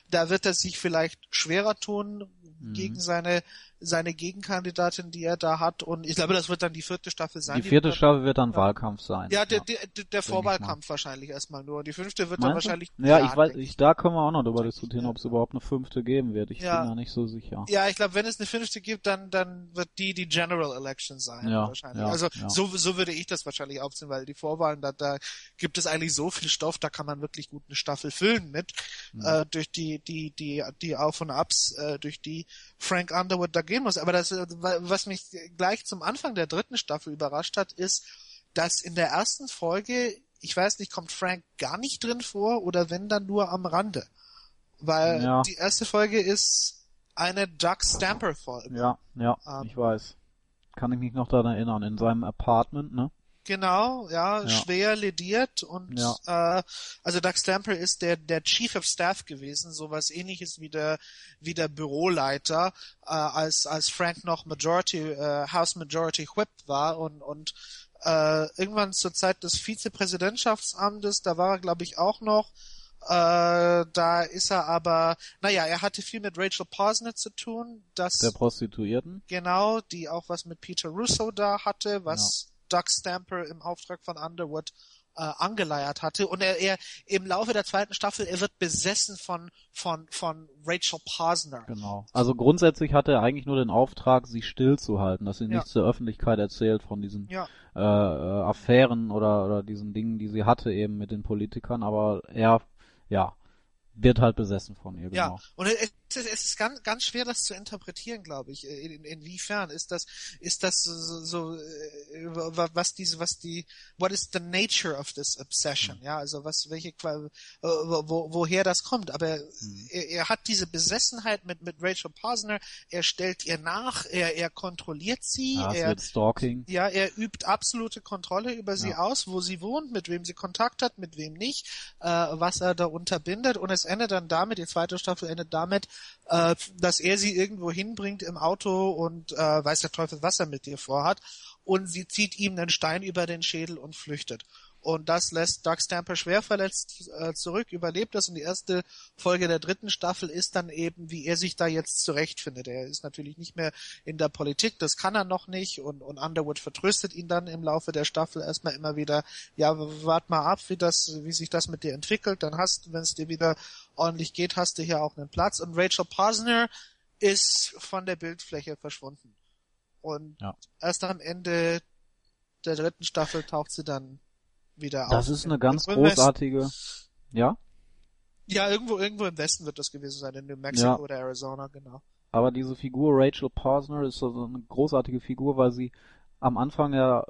da wird er sich vielleicht schwerer tun Mhm. gegen seine seine Gegenkandidatin, die er da hat. Und ich glaube, das wird dann die vierte Staffel sein. Die vierte wird Staffel wird dann Wahlkampf sein. ja, der, ja. der, der, Vorwahlkampf wahrscheinlich erstmal nur. Die fünfte wird dann Meinst du? wahrscheinlich. Ja, ich weiß, ich, da können wir auch noch drüber diskutieren, Ja. ob es überhaupt eine fünfte geben wird. Ich Ja. bin da nicht so sicher. Ja, ich glaube, wenn es eine fünfte gibt, dann dann wird die die General Election sein Ja, wahrscheinlich. ja, also ja. so so würde ich das wahrscheinlich aufziehen, weil die Vorwahlen da da gibt es eigentlich so viel Stoff, da kann man wirklich gut eine Staffel füllen mit Mhm. äh, durch die die die die Auf und Abs äh, durch die Frank Underwood da gehen muss. Aber das äh, was mich gleich zum Anfang der dritten Staffel überrascht hat, ist, dass in der ersten Folge ich weiß nicht, kommt Frank gar nicht drin vor oder wenn dann nur am Rande. Weil Ja. die erste Folge ist eine Doug Stamper Folge. Ja, ja, Ähm. ich weiß. Kann ich mich noch daran erinnern, in seinem Apartment, ne? Genau, ja, Ja. schwer lediert und äh, also Doug Stamper ist der der Chief of Staff gewesen, sowas ähnliches wie der wie der Büroleiter, äh, als als Frank noch Majority äh, House Majority Whip war und und äh, irgendwann zur Zeit des Vizepräsidentschaftsamtes, da war er, glaube ich, auch noch. Äh, da ist er aber, naja, er hatte viel mit Rachel Posner zu tun, das Der Prostituierten. genau, die auch was mit Peter Russo da hatte, was Doug Stamper im Auftrag von Underwood äh, angeleiert hatte. Und er, er im Laufe der zweiten Staffel, er wird besessen von von von Rachel Posner. Genau. Also grundsätzlich hat er eigentlich nur den Auftrag, sie stillzuhalten, dass sie Ja. nichts zur Öffentlichkeit erzählt von diesen Ja, äh, äh, Affären oder, oder diesen Dingen, die sie hatte eben mit den Politikern, aber er, ja, wird halt besessen von ihr, ja. genau. Und es, es ist ganz ganz schwer, das zu interpretieren, glaube ich. In, in, inwiefern ist das ist das so, so äh, wa- was diese was die what is the nature of this obsession? Ja, also was welche äh, wo, woher das kommt? Aber er, er hat diese Besessenheit mit mit Rachel Posner. Er stellt ihr nach. Er er kontrolliert sie. Ja, er Stalking. Ja, er übt absolute Kontrolle über sie Ja. aus, wo sie wohnt, mit wem sie Kontakt hat, mit wem nicht, äh, was er da unterbindet. Und es endet dann damit, die zweite Staffel endet damit, äh, dass er sie irgendwo hinbringt im Auto und äh, weiß der Teufel, was er mit ihr vorhat. Und sie zieht ihm einen Stein über den Schädel und flüchtet. Und das lässt Doug Stamper schwer verletzt äh, zurück, überlebt das. Und die erste Folge der dritten Staffel ist dann eben, wie er sich da jetzt zurechtfindet. Er ist natürlich nicht mehr in der Politik, das kann er noch nicht. Und, und Underwood vertröstet ihn dann im Laufe der Staffel erstmal immer wieder, ja, wart mal ab, wie das, wie sich das mit dir entwickelt. Dann hast, wenn es dir wieder ordentlich geht, hast du hier auch einen Platz. Und Rachel Posner ist von der Bildfläche verschwunden. Und Ja. erst am Ende der dritten Staffel taucht sie dann wieder. Das ist eine ganz großartige, ja, Ja, irgendwo, irgendwo im Westen wird das gewesen sein, in New Mexico Ja. oder Arizona, genau. aber diese Figur Rachel Posner ist so eine großartige Figur, weil sie am Anfang ja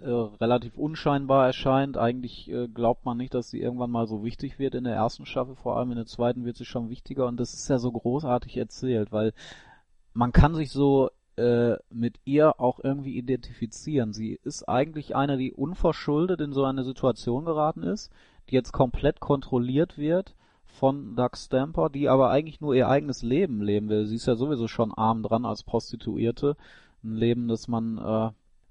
äh, relativ unscheinbar erscheint. Eigentlich äh, glaubt man nicht, dass sie irgendwann mal so wichtig wird in der ersten Staffel, vor allem in der zweiten wird sie schon wichtiger und das ist ja so großartig erzählt, weil man kann sich so äh, mit ihr auch irgendwie identifizieren. Sie ist eigentlich eine, die unverschuldet in so eine Situation geraten ist, die jetzt komplett kontrolliert wird von Doug Stamper, die aber eigentlich nur ihr eigenes Leben leben will. Sie ist ja sowieso schon arm dran als Prostituierte. Ein Leben, das man äh,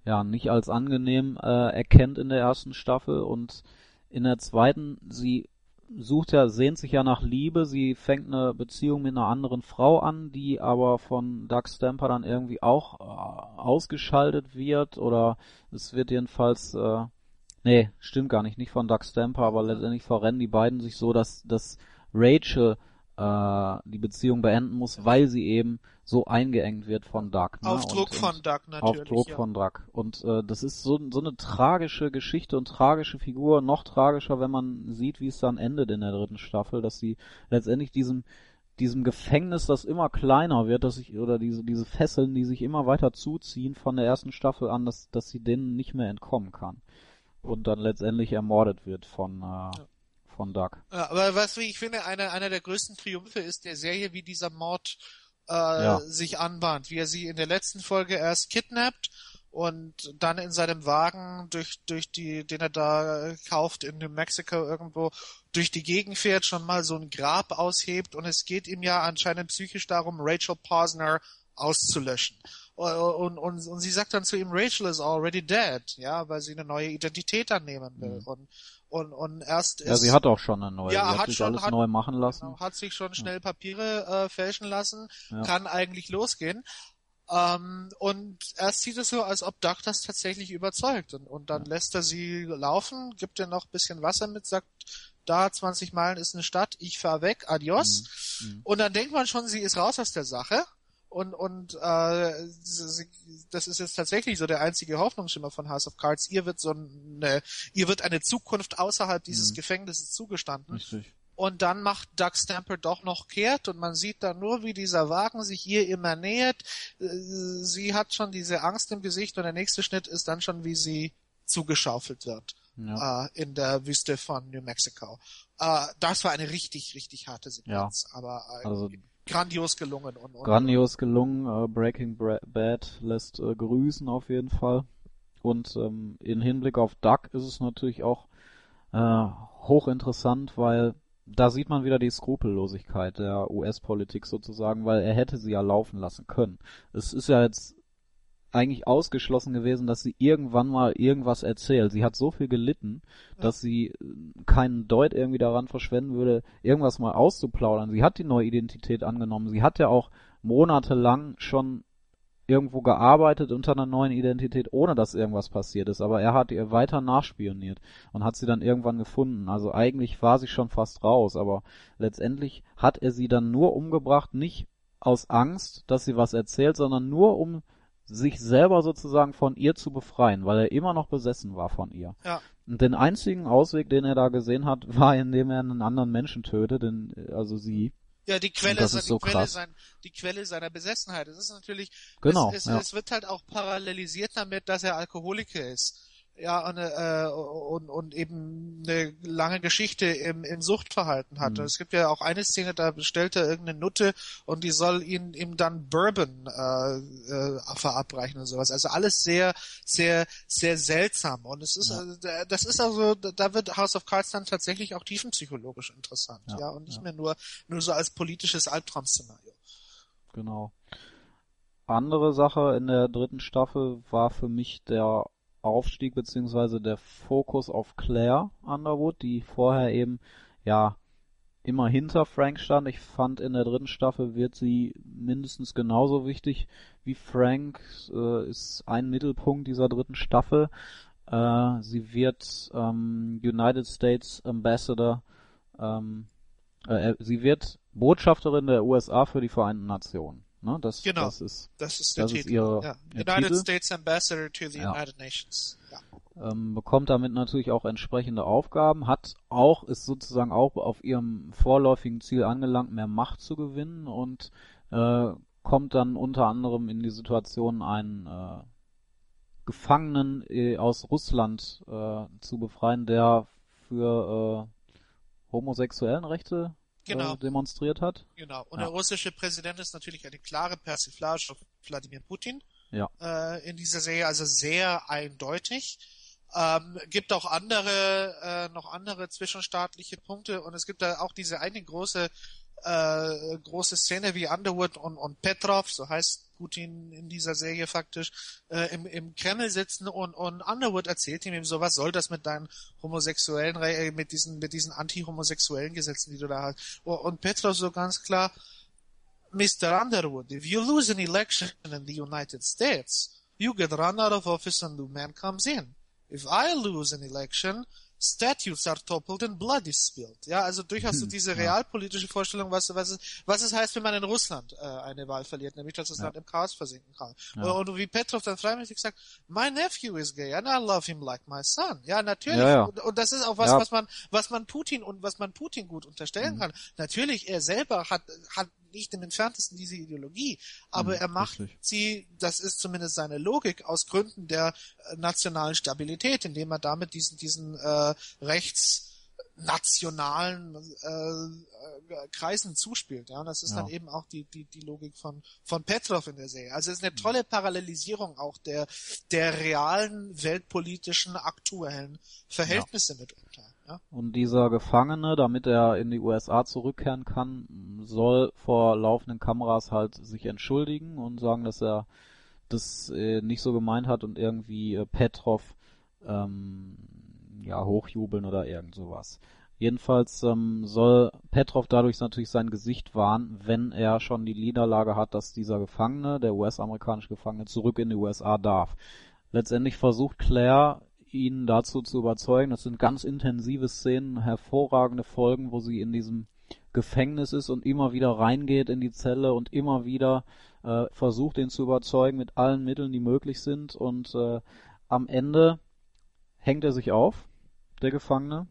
ja nicht als angenehm äh, erkennt in der ersten Staffel und in der zweiten, sie sucht ja, sehnt sich ja nach Liebe, sie fängt eine Beziehung mit einer anderen Frau an, die aber von Doug Stamper dann irgendwie auch äh, ausgeschaltet wird oder es wird jedenfalls äh, nee, stimmt gar nicht, nicht von Doug Stamper, aber letztendlich verrennen die beiden sich so, dass, dass Rachel äh, die Beziehung beenden muss, weil sie eben so eingeengt wird von. Ne? Auf Druck und, von Doug natürlich. auf Druck ja. von Doug. Und äh, das ist so, so eine tragische Geschichte und tragische Figur, noch tragischer, wenn man sieht, wie es dann endet in der dritten Staffel, dass sie letztendlich diesem diesem Gefängnis, das immer kleiner wird, dass ich oder diese diese Fesseln, die sich immer weiter zuziehen von der ersten Staffel an, dass dass sie denen nicht mehr entkommen kann und dann letztendlich ermordet wird von äh, von Doug. Ja, aber was wie ich finde, einer, einer der größten Triumphe ist der Serie, wie dieser Mord äh, Ja. sich anbahnt, wie er sie in der letzten Folge erst kidnappt und dann in seinem Wagen durch durch die den er da kauft in New Mexico irgendwo durch die Gegend fährt, schon mal so ein Grab aushebt und es geht ihm ja anscheinend psychisch darum, Rachel Posner auszulöschen. Und, und, und sie sagt dann zu ihm, Rachel is already dead, ja, weil sie eine neue Identität annehmen will. Mhm. Und, und, und erst Ja, ist, sie hat auch schon eine neue. Ja, sie hat, hat sich schon- alles hat- neu machen lassen. Genau, hat sich schon schnell Papiere äh, fälschen lassen, Ja. kann eigentlich losgehen. Ähm, und erst sieht es so, als ob Doug das tatsächlich überzeugt. Und, und dann lässt er sie laufen, gibt ihr noch ein bisschen Wasser mit, sagt, da 20 Meilen ist eine Stadt, ich fahr weg, adios. Mhm. Mhm. Und dann denkt man schon, sie ist raus aus der Sache. Und, und äh, das ist jetzt tatsächlich so der einzige Hoffnungsschimmer von House of Cards. Ihr wird so eine, ihr wird eine Zukunft außerhalb dieses Mhm. Gefängnisses zugestanden. Richtig. Und dann macht Doug Stamper doch noch kehrt und man sieht dann nur, wie dieser Wagen sich ihr immer nähert. Äh, Sie hat schon diese Angst im Gesicht und der nächste Schnitt ist dann schon, wie sie zugeschaufelt wird Ja. äh, in der Wüste von New Mexico. Äh, das war eine richtig, richtig harte Sequenz, aber äh, Also grandios gelungen. Und, und grandios gelungen. Äh, Breaking Bad lässt äh, grüßen auf jeden Fall. Und ähm, in Hinblick auf Duck ist es natürlich auch äh, hochinteressant, weil da sieht man wieder die Skrupellosigkeit der US-Politik sozusagen, weil er hätte sie ja laufen lassen können. Es ist ja jetzt eigentlich ausgeschlossen gewesen, dass sie irgendwann mal irgendwas erzählt. Sie hat so viel gelitten, Ja. dass sie äh, keinen Deut irgendwie daran verschwenden würde, irgendwas mal auszuplaudern. Sie hat die neue Identität angenommen. Sie hat ja auch monatelang schon irgendwo gearbeitet unter einer neuen Identität, ohne dass irgendwas passiert ist. Aber er hat ihr weiter nachspioniert und hat sie dann irgendwann gefunden. Also eigentlich war sie schon fast raus, aber letztendlich hat er sie dann nur umgebracht, nicht aus Angst, dass sie was erzählt, sondern nur um sich selber sozusagen von ihr zu befreien, weil er immer noch besessen war von ihr. Ja. Und den einzigen Ausweg, den er da gesehen hat, (laughs) war, indem er einen anderen Menschen tötet, den, also sie. Ja, die Quelle, das se- ist die, so Quelle sein, die Quelle seiner Besessenheit. Es ist natürlich, Genau, es, es, ja. es wird halt auch parallelisiert damit, dass er Alkoholiker ist. Ja, und, äh, und, und eben eine lange Geschichte im, im Suchtverhalten hat. Mhm. Es gibt ja auch eine Szene, da bestellt er irgendeine Nutte und die soll ihn ihm dann Bourbon äh, äh, verabreichen und sowas. Also alles sehr, sehr, sehr seltsam. Und es ist, Ja. also, da- das ist also, da wird House of Cards dann tatsächlich auch tiefenpsychologisch interessant, ja, Ja, und nicht ja. mehr nur, nur so als politisches Albtraum-Szenario. Genau. Andere Sache in der dritten Staffel war für mich der Aufstieg beziehungsweise der Fokus auf Claire Underwood, die vorher eben ja immer hinter Frank stand. Ich fand in der dritten Staffel wird sie mindestens genauso wichtig wie Frank, äh, ist ein Mittelpunkt dieser dritten Staffel. Äh, sie wird ähm, United States Ambassador, ähm, äh, sie wird Botschafterin der USA für die Vereinten Nationen. Ne? Das, Genau. das ist Das ist der Das ist Titel. ihre- ja. ihr United Titel. States Ambassador to the Ja. United Nations. Ja. ähm, bekommt damit natürlich auch entsprechende Aufgaben, hat auch, ist sozusagen auch auf ihrem vorläufigen Ziel angelangt, mehr Macht zu gewinnen und äh, kommt dann unter anderem in die Situation, einen äh, Gefangenen äh, aus Russland äh, zu befreien, der für äh, homosexuellen Rechte Genau. äh, demonstriert hat. Genau. Und Ja. der russische Präsident ist natürlich eine klare Persiflage auf Wladimir Putin Ja. äh, in dieser Serie, also sehr eindeutig. Ähm, gibt auch andere, äh, noch andere zwischenstaatliche Punkte und es gibt da auch diese eine große, äh, große Szene wie Underwood und, und Petrov, so heißt Putin in dieser Serie faktisch, äh, im, im Kreml sitzen und, und Underwood erzählt ihm eben so, was soll das mit deinen homosexuellen, äh, mit diesen, mit diesen anti-homosexuellen Gesetzen, die du da hast. Und, Petrov so ganz klar, Mr. Underwood, if you lose an election in the United States, you get run out of office and new man comes in. If I lose an election, statues are toppled and blood is spilled. Ja, also durchaus so Hm, diese realpolitische Vorstellung, was, was, es, was es heißt, wenn man in Russland äh, eine Wahl verliert, nämlich dass das Ja. Land im Chaos versinken kann. Ja. Und, und wie Petrov dann freimütig sagt, my nephew is gay and I love him like my son. Ja, natürlich. Ja. Und, und das ist auch was, was man, was man Putin und was man Putin gut unterstellen Mhm. kann. Natürlich, er selber hat, hat nicht im entferntesten diese Ideologie, aber Mhm, er macht richtig. sie, das ist zumindest seine Logik, aus Gründen der äh, nationalen Stabilität, indem er damit diesen, diesen äh, rechtsnationalen äh, äh, Kreisen zuspielt. Ja, und das ist Ja. dann eben auch die, die, die Logik von, von Petrov in der Serie. Also es ist eine tolle Parallelisierung auch der, der realen weltpolitischen aktuellen Verhältnisse mitunter. Und dieser Gefangene, damit er in die USA zurückkehren kann, soll vor laufenden Kameras halt sich entschuldigen und sagen, dass er das äh, nicht so gemeint hat und irgendwie äh, Petrov ähm, ja hochjubeln oder irgend sowas. Jedenfalls ähm, soll Petrov dadurch natürlich sein Gesicht wahren, wenn er schon die Niederlage hat, dass dieser Gefangene, der US-amerikanische Gefangene, zurück in die USA darf. Letztendlich versucht Claire ihn dazu zu überzeugen. Das sind ganz intensive Szenen, hervorragende Folgen, wo sie in diesem Gefängnis ist und immer wieder reingeht in die Zelle und immer wieder äh, versucht, ihn zu überzeugen mit allen Mitteln, die möglich sind. Und äh, am Ende hängt er sich auf, der Gefangene.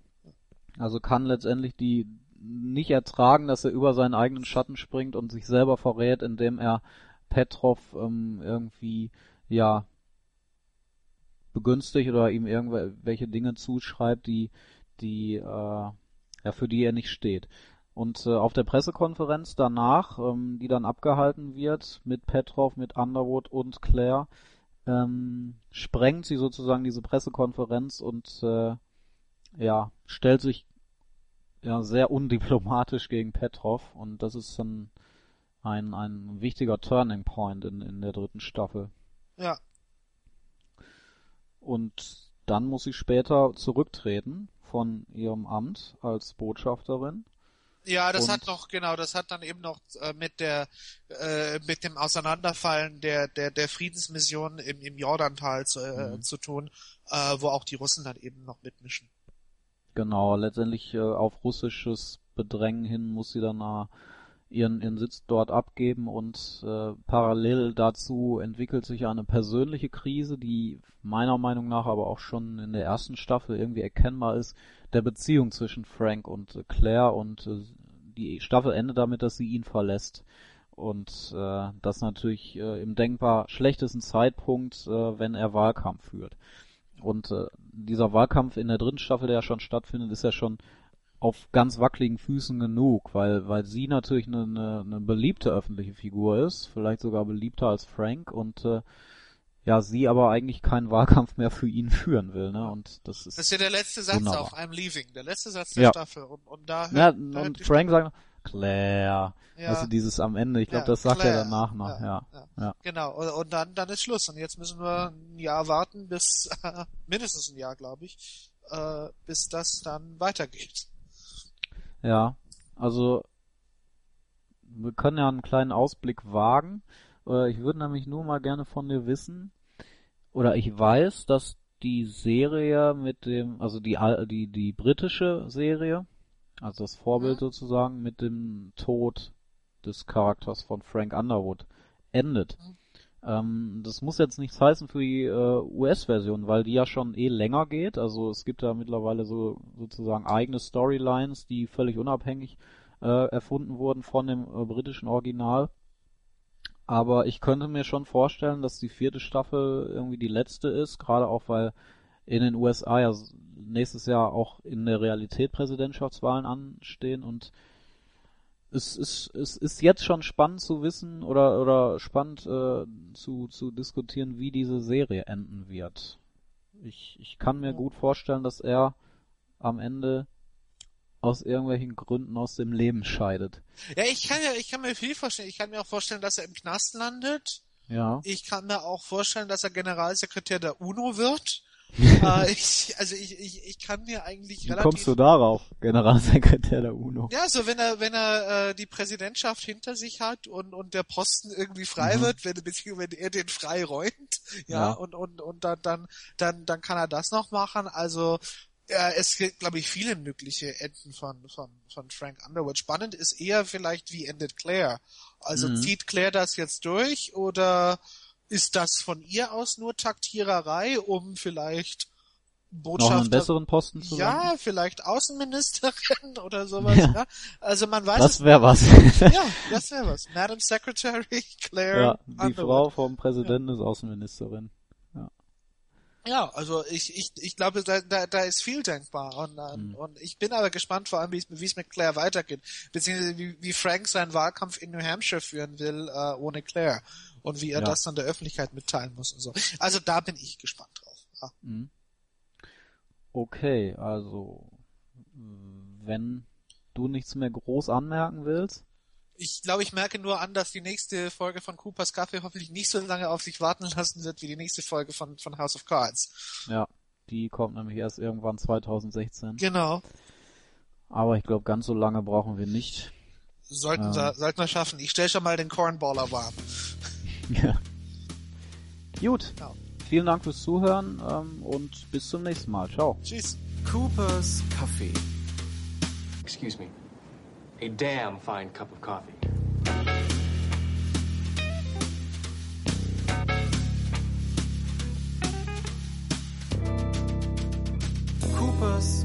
Also kann letztendlich die nicht ertragen, dass er über seinen eigenen Schatten springt und sich selber verrät, indem er Petrov ähm, irgendwie ja begünstigt oder ihm irgendwelche Dinge zuschreibt, die die äh, ja für die er nicht steht. Und äh, auf der Pressekonferenz danach, ähm, die dann abgehalten wird mit Petrov, mit Underwood und Claire, ähm, sprengt sie sozusagen diese Pressekonferenz und äh, ja stellt sich ja sehr undiplomatisch gegen Petrov und das ist dann ein ein wichtiger Turning Point in in der dritten Staffel. Ja, Und dann muss sie später zurücktreten von ihrem Amt als Botschafterin. Ja, das Und- hat noch, genau, das hat dann eben noch äh, mit der, äh, mit dem Auseinanderfallen der, der, der Friedensmission im, im Jordantal zu, äh, Mhm. zu tun, äh, wo auch die Russen dann eben noch mitmischen. Genau, letztendlich äh, auf russisches Bedrängen hin muss sie dann ihren, ihren Sitz dort abgeben und äh, parallel dazu entwickelt sich eine persönliche Krise, die meiner Meinung nach aber auch schon in der ersten Staffel irgendwie erkennbar ist, der Beziehung zwischen Frank und äh, Claire und äh, die Staffel endet damit, dass sie ihn verlässt. Und äh, das natürlich äh, im denkbar schlechtesten Zeitpunkt, äh, wenn er Wahlkampf führt. Und äh, dieser Wahlkampf in der dritten Staffel, der ja schon stattfindet, ist ja schon auf ganz wackeligen Füßen genug, weil, weil sie natürlich eine, eine, eine beliebte öffentliche Figur ist, vielleicht sogar beliebter als Frank und äh, ja, sie aber eigentlich keinen Wahlkampf mehr für ihn führen will, ne? Und das ist Das ist ja der letzte Satz Wunderbar. auch, I'm leaving, der letzte Satz der Ja. Staffel. Und, und da hört, ja, da und hört die Frank sagt Claire, Ja. also dieses am Ende, ich glaube, Ja, das sagt Claire. er danach noch, ja. Ja, ja. Genau, und, und dann, dann ist Schluss. Und jetzt müssen wir ein Jahr warten, bis, (laughs) mindestens ein Jahr, glaube ich, äh, bis das dann weitergeht. Ja, also wir können ja einen kleinen Ausblick wagen. Äh, Ich würde nämlich nur mal gerne von dir wissen, oder ich weiß, dass die Serie mit dem, also die die die britische Serie, also das Vorbild Mhm. sozusagen mit dem Tod des Charakters von Frank Underwood endet. Mhm. Ähm, das muss jetzt nichts heißen für die äh, US-Version, weil die ja schon eh länger geht. Also es gibt da mittlerweile so sozusagen eigene Storylines, die völlig unabhängig äh, erfunden wurden von dem äh, britischen Original. Aber ich könnte mir schon vorstellen, dass die vierte Staffel irgendwie die letzte ist, gerade auch weil in den USA ja nächstes Jahr auch in der Realität Präsidentschaftswahlen anstehen und es ist, es ist jetzt schon spannend zu wissen oder, oder spannend äh, zu, zu diskutieren, wie diese Serie enden wird. Ich, ich kann mir gut vorstellen, dass er am Ende aus irgendwelchen Gründen aus dem Leben scheidet. Ja, ich kann ja, ich kann mir viel vorstellen. Ich kann mir auch vorstellen, dass er im Knast landet. Ja. Ich kann mir auch vorstellen, dass er Generalsekretär der UNO wird. Äh, (laughs) ich, also ich, ich, ich kann mir eigentlich Wie relativ kommst du darauf, Generalsekretär der UNO? Ja, so wenn er, wenn er äh, die Präsidentschaft hinter sich hat und, und der Posten irgendwie frei Mhm. wird, wenn, beziehungsweise wenn er den frei räumt, ja, Ja. und, und, und dann, dann, dann, dann kann er das noch machen. Also äh, es gibt, glaube ich, viele mögliche Enden von, von, von Frank Underwood. Spannend ist eher vielleicht, wie endet Claire? Also Mhm. zieht Claire das jetzt durch oder ist das von ihr aus nur Taktiererei, um vielleicht Noch Botschafter einen besseren Posten zu ja, vielleicht Außenministerin (laughs) oder (laughs) sowas. Ja. Ja. Also man weiß Das wäre was. (laughs) Ja, das wäre was. Madam Secretary Claire ja, die Underwood. Frau vom Präsidenten ist Außenministerin. Ja, also ich, ich, ich glaube, da, da, da ist viel denkbar. Und, Mhm. und ich bin aber gespannt, vor allem, wie es wie es mit Claire weitergeht. Beziehungsweise wie, wie Frank seinen Wahlkampf in New Hampshire führen will, äh, ohne Claire. Und wie er Ja. das dann der Öffentlichkeit mitteilen muss und so. Also da bin ich gespannt drauf. Ja. Mhm. Okay, also wenn du nichts mehr groß anmerken willst, Ich glaube, ich merke nur an, dass die nächste Folge von Coopers Kaffee hoffentlich nicht so lange auf sich warten lassen wird wie die nächste Folge von, von House of Cards. ja, die kommt nämlich erst irgendwann 2016. Genau. Aber ich glaube, ganz so lange brauchen wir nicht. Sollten, Ja. wir, sollten wir schaffen. Ich stelle schon mal den Cornballer warm. Ja. Gut. Ja. Vielen Dank fürs Zuhören ähm, und bis zum nächsten Mal. Ciao. Tschüss. Cooper's Kaffee. Excuse me. A damn fine cup of coffee. Cooper's